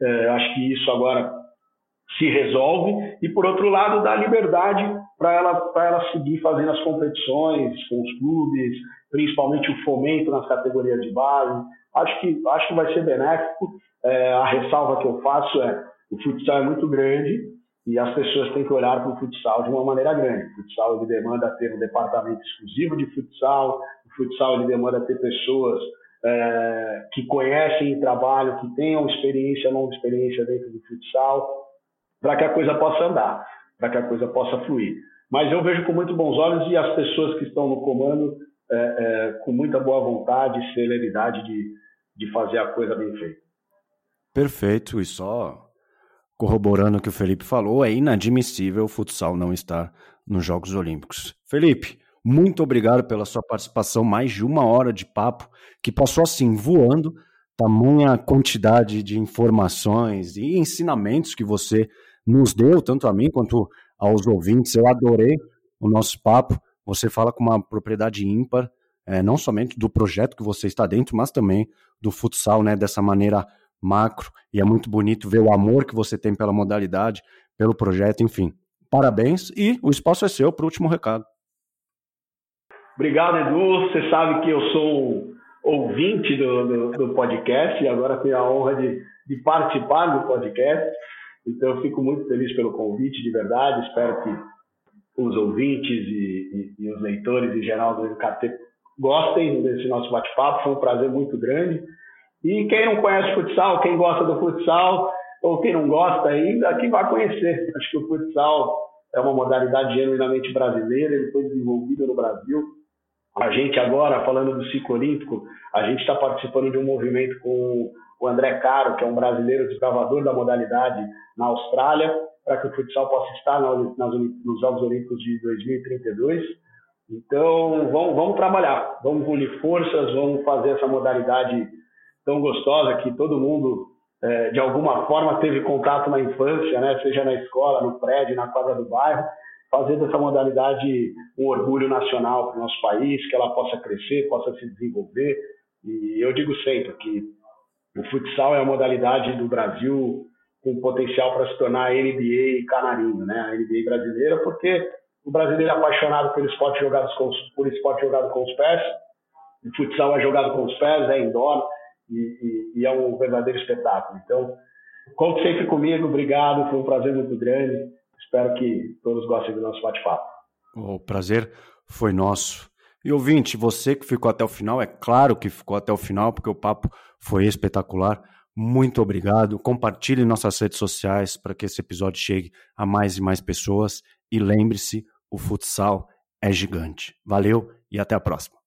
É, acho que isso agora se resolve. E, por outro lado, dá liberdade para ela, ela seguir fazendo as competições com os clubes, principalmente o fomento nas categorias de base. Acho que, acho que vai ser benéfico. É, a ressalva que eu faço é o futsal é muito grande e as pessoas têm que olhar para o futsal de uma maneira grande. O futsal ele demanda ter um departamento exclusivo de futsal, o futsal ele demanda ter pessoas é, que conhecem o trabalho, que tenham experiência, longa experiência dentro do futsal, para que a coisa possa andar, para que a coisa possa fluir. Mas eu vejo com muito bons olhos e as pessoas que estão no comando é, é, com muita boa vontade e celeridade de, de fazer a coisa bem feita. Perfeito, e só corroborando o que o Felipe falou, é inadmissível o futsal não estar nos Jogos Olímpicos. Felipe, muito obrigado pela sua participação, mais de uma hora de papo, que passou assim, voando, tamanha quantidade de informações e ensinamentos que você nos deu, tanto a mim quanto aos ouvintes. Eu adorei o nosso papo. Você fala com uma propriedade ímpar, é, não somente do projeto que você está dentro, mas também do futsal, né, dessa maneira macro. E é muito bonito ver o amor que você tem pela modalidade, pelo projeto, enfim. Parabéns e o espaço é seu para o último recado. Obrigado, Edu. Você sabe que eu sou ouvinte do, do, do podcast e agora tenho a honra de, de participar do podcast. Então, eu fico muito feliz pelo convite, de verdade. Espero que os ouvintes e, e, e os leitores em geral do MKT gostem desse nosso bate-papo. Foi um prazer muito grande. E quem não conhece futsal, quem gosta do futsal, ou quem não gosta ainda, que vai conhecer. Acho que o futsal é uma modalidade genuinamente brasileira, ele foi desenvolvido no Brasil A gente agora, falando do ciclo olímpico, a gente está participando de um movimento com o André Caro, que é um brasileiro desbravador da modalidade na Austrália, para que o futsal possa estar nos Jogos Olímpicos de 2032. Então, vamos, vamos trabalhar, vamos unir forças, vamos fazer essa modalidade tão gostosa que todo mundo, é, de alguma forma, teve contato na infância, né? seja na escola, no prédio, na quadra do bairro, fazer dessa modalidade um orgulho nacional para o nosso país, que ela possa crescer, possa se desenvolver. E eu digo sempre que o futsal é a modalidade do Brasil com potencial para se tornar a NBA canarinho, né? A NBA brasileira, porque o brasileiro é apaixonado pelo esporte jogado com, por esporte jogado com os pés. O futsal é jogado com os pés, é indoor e, e, e é um verdadeiro espetáculo. Então, conte sempre comigo, obrigado, foi um prazer muito grande. Espero que todos gostem do nosso bate-papo. O prazer foi nosso. E ouvinte, você que ficou até o final, é claro que ficou até o final, porque o papo foi espetacular. Muito obrigado. Compartilhe nossas redes sociais para que esse episódio chegue a mais e mais pessoas. E lembre-se, o futsal é gigante. Valeu e até a próxima.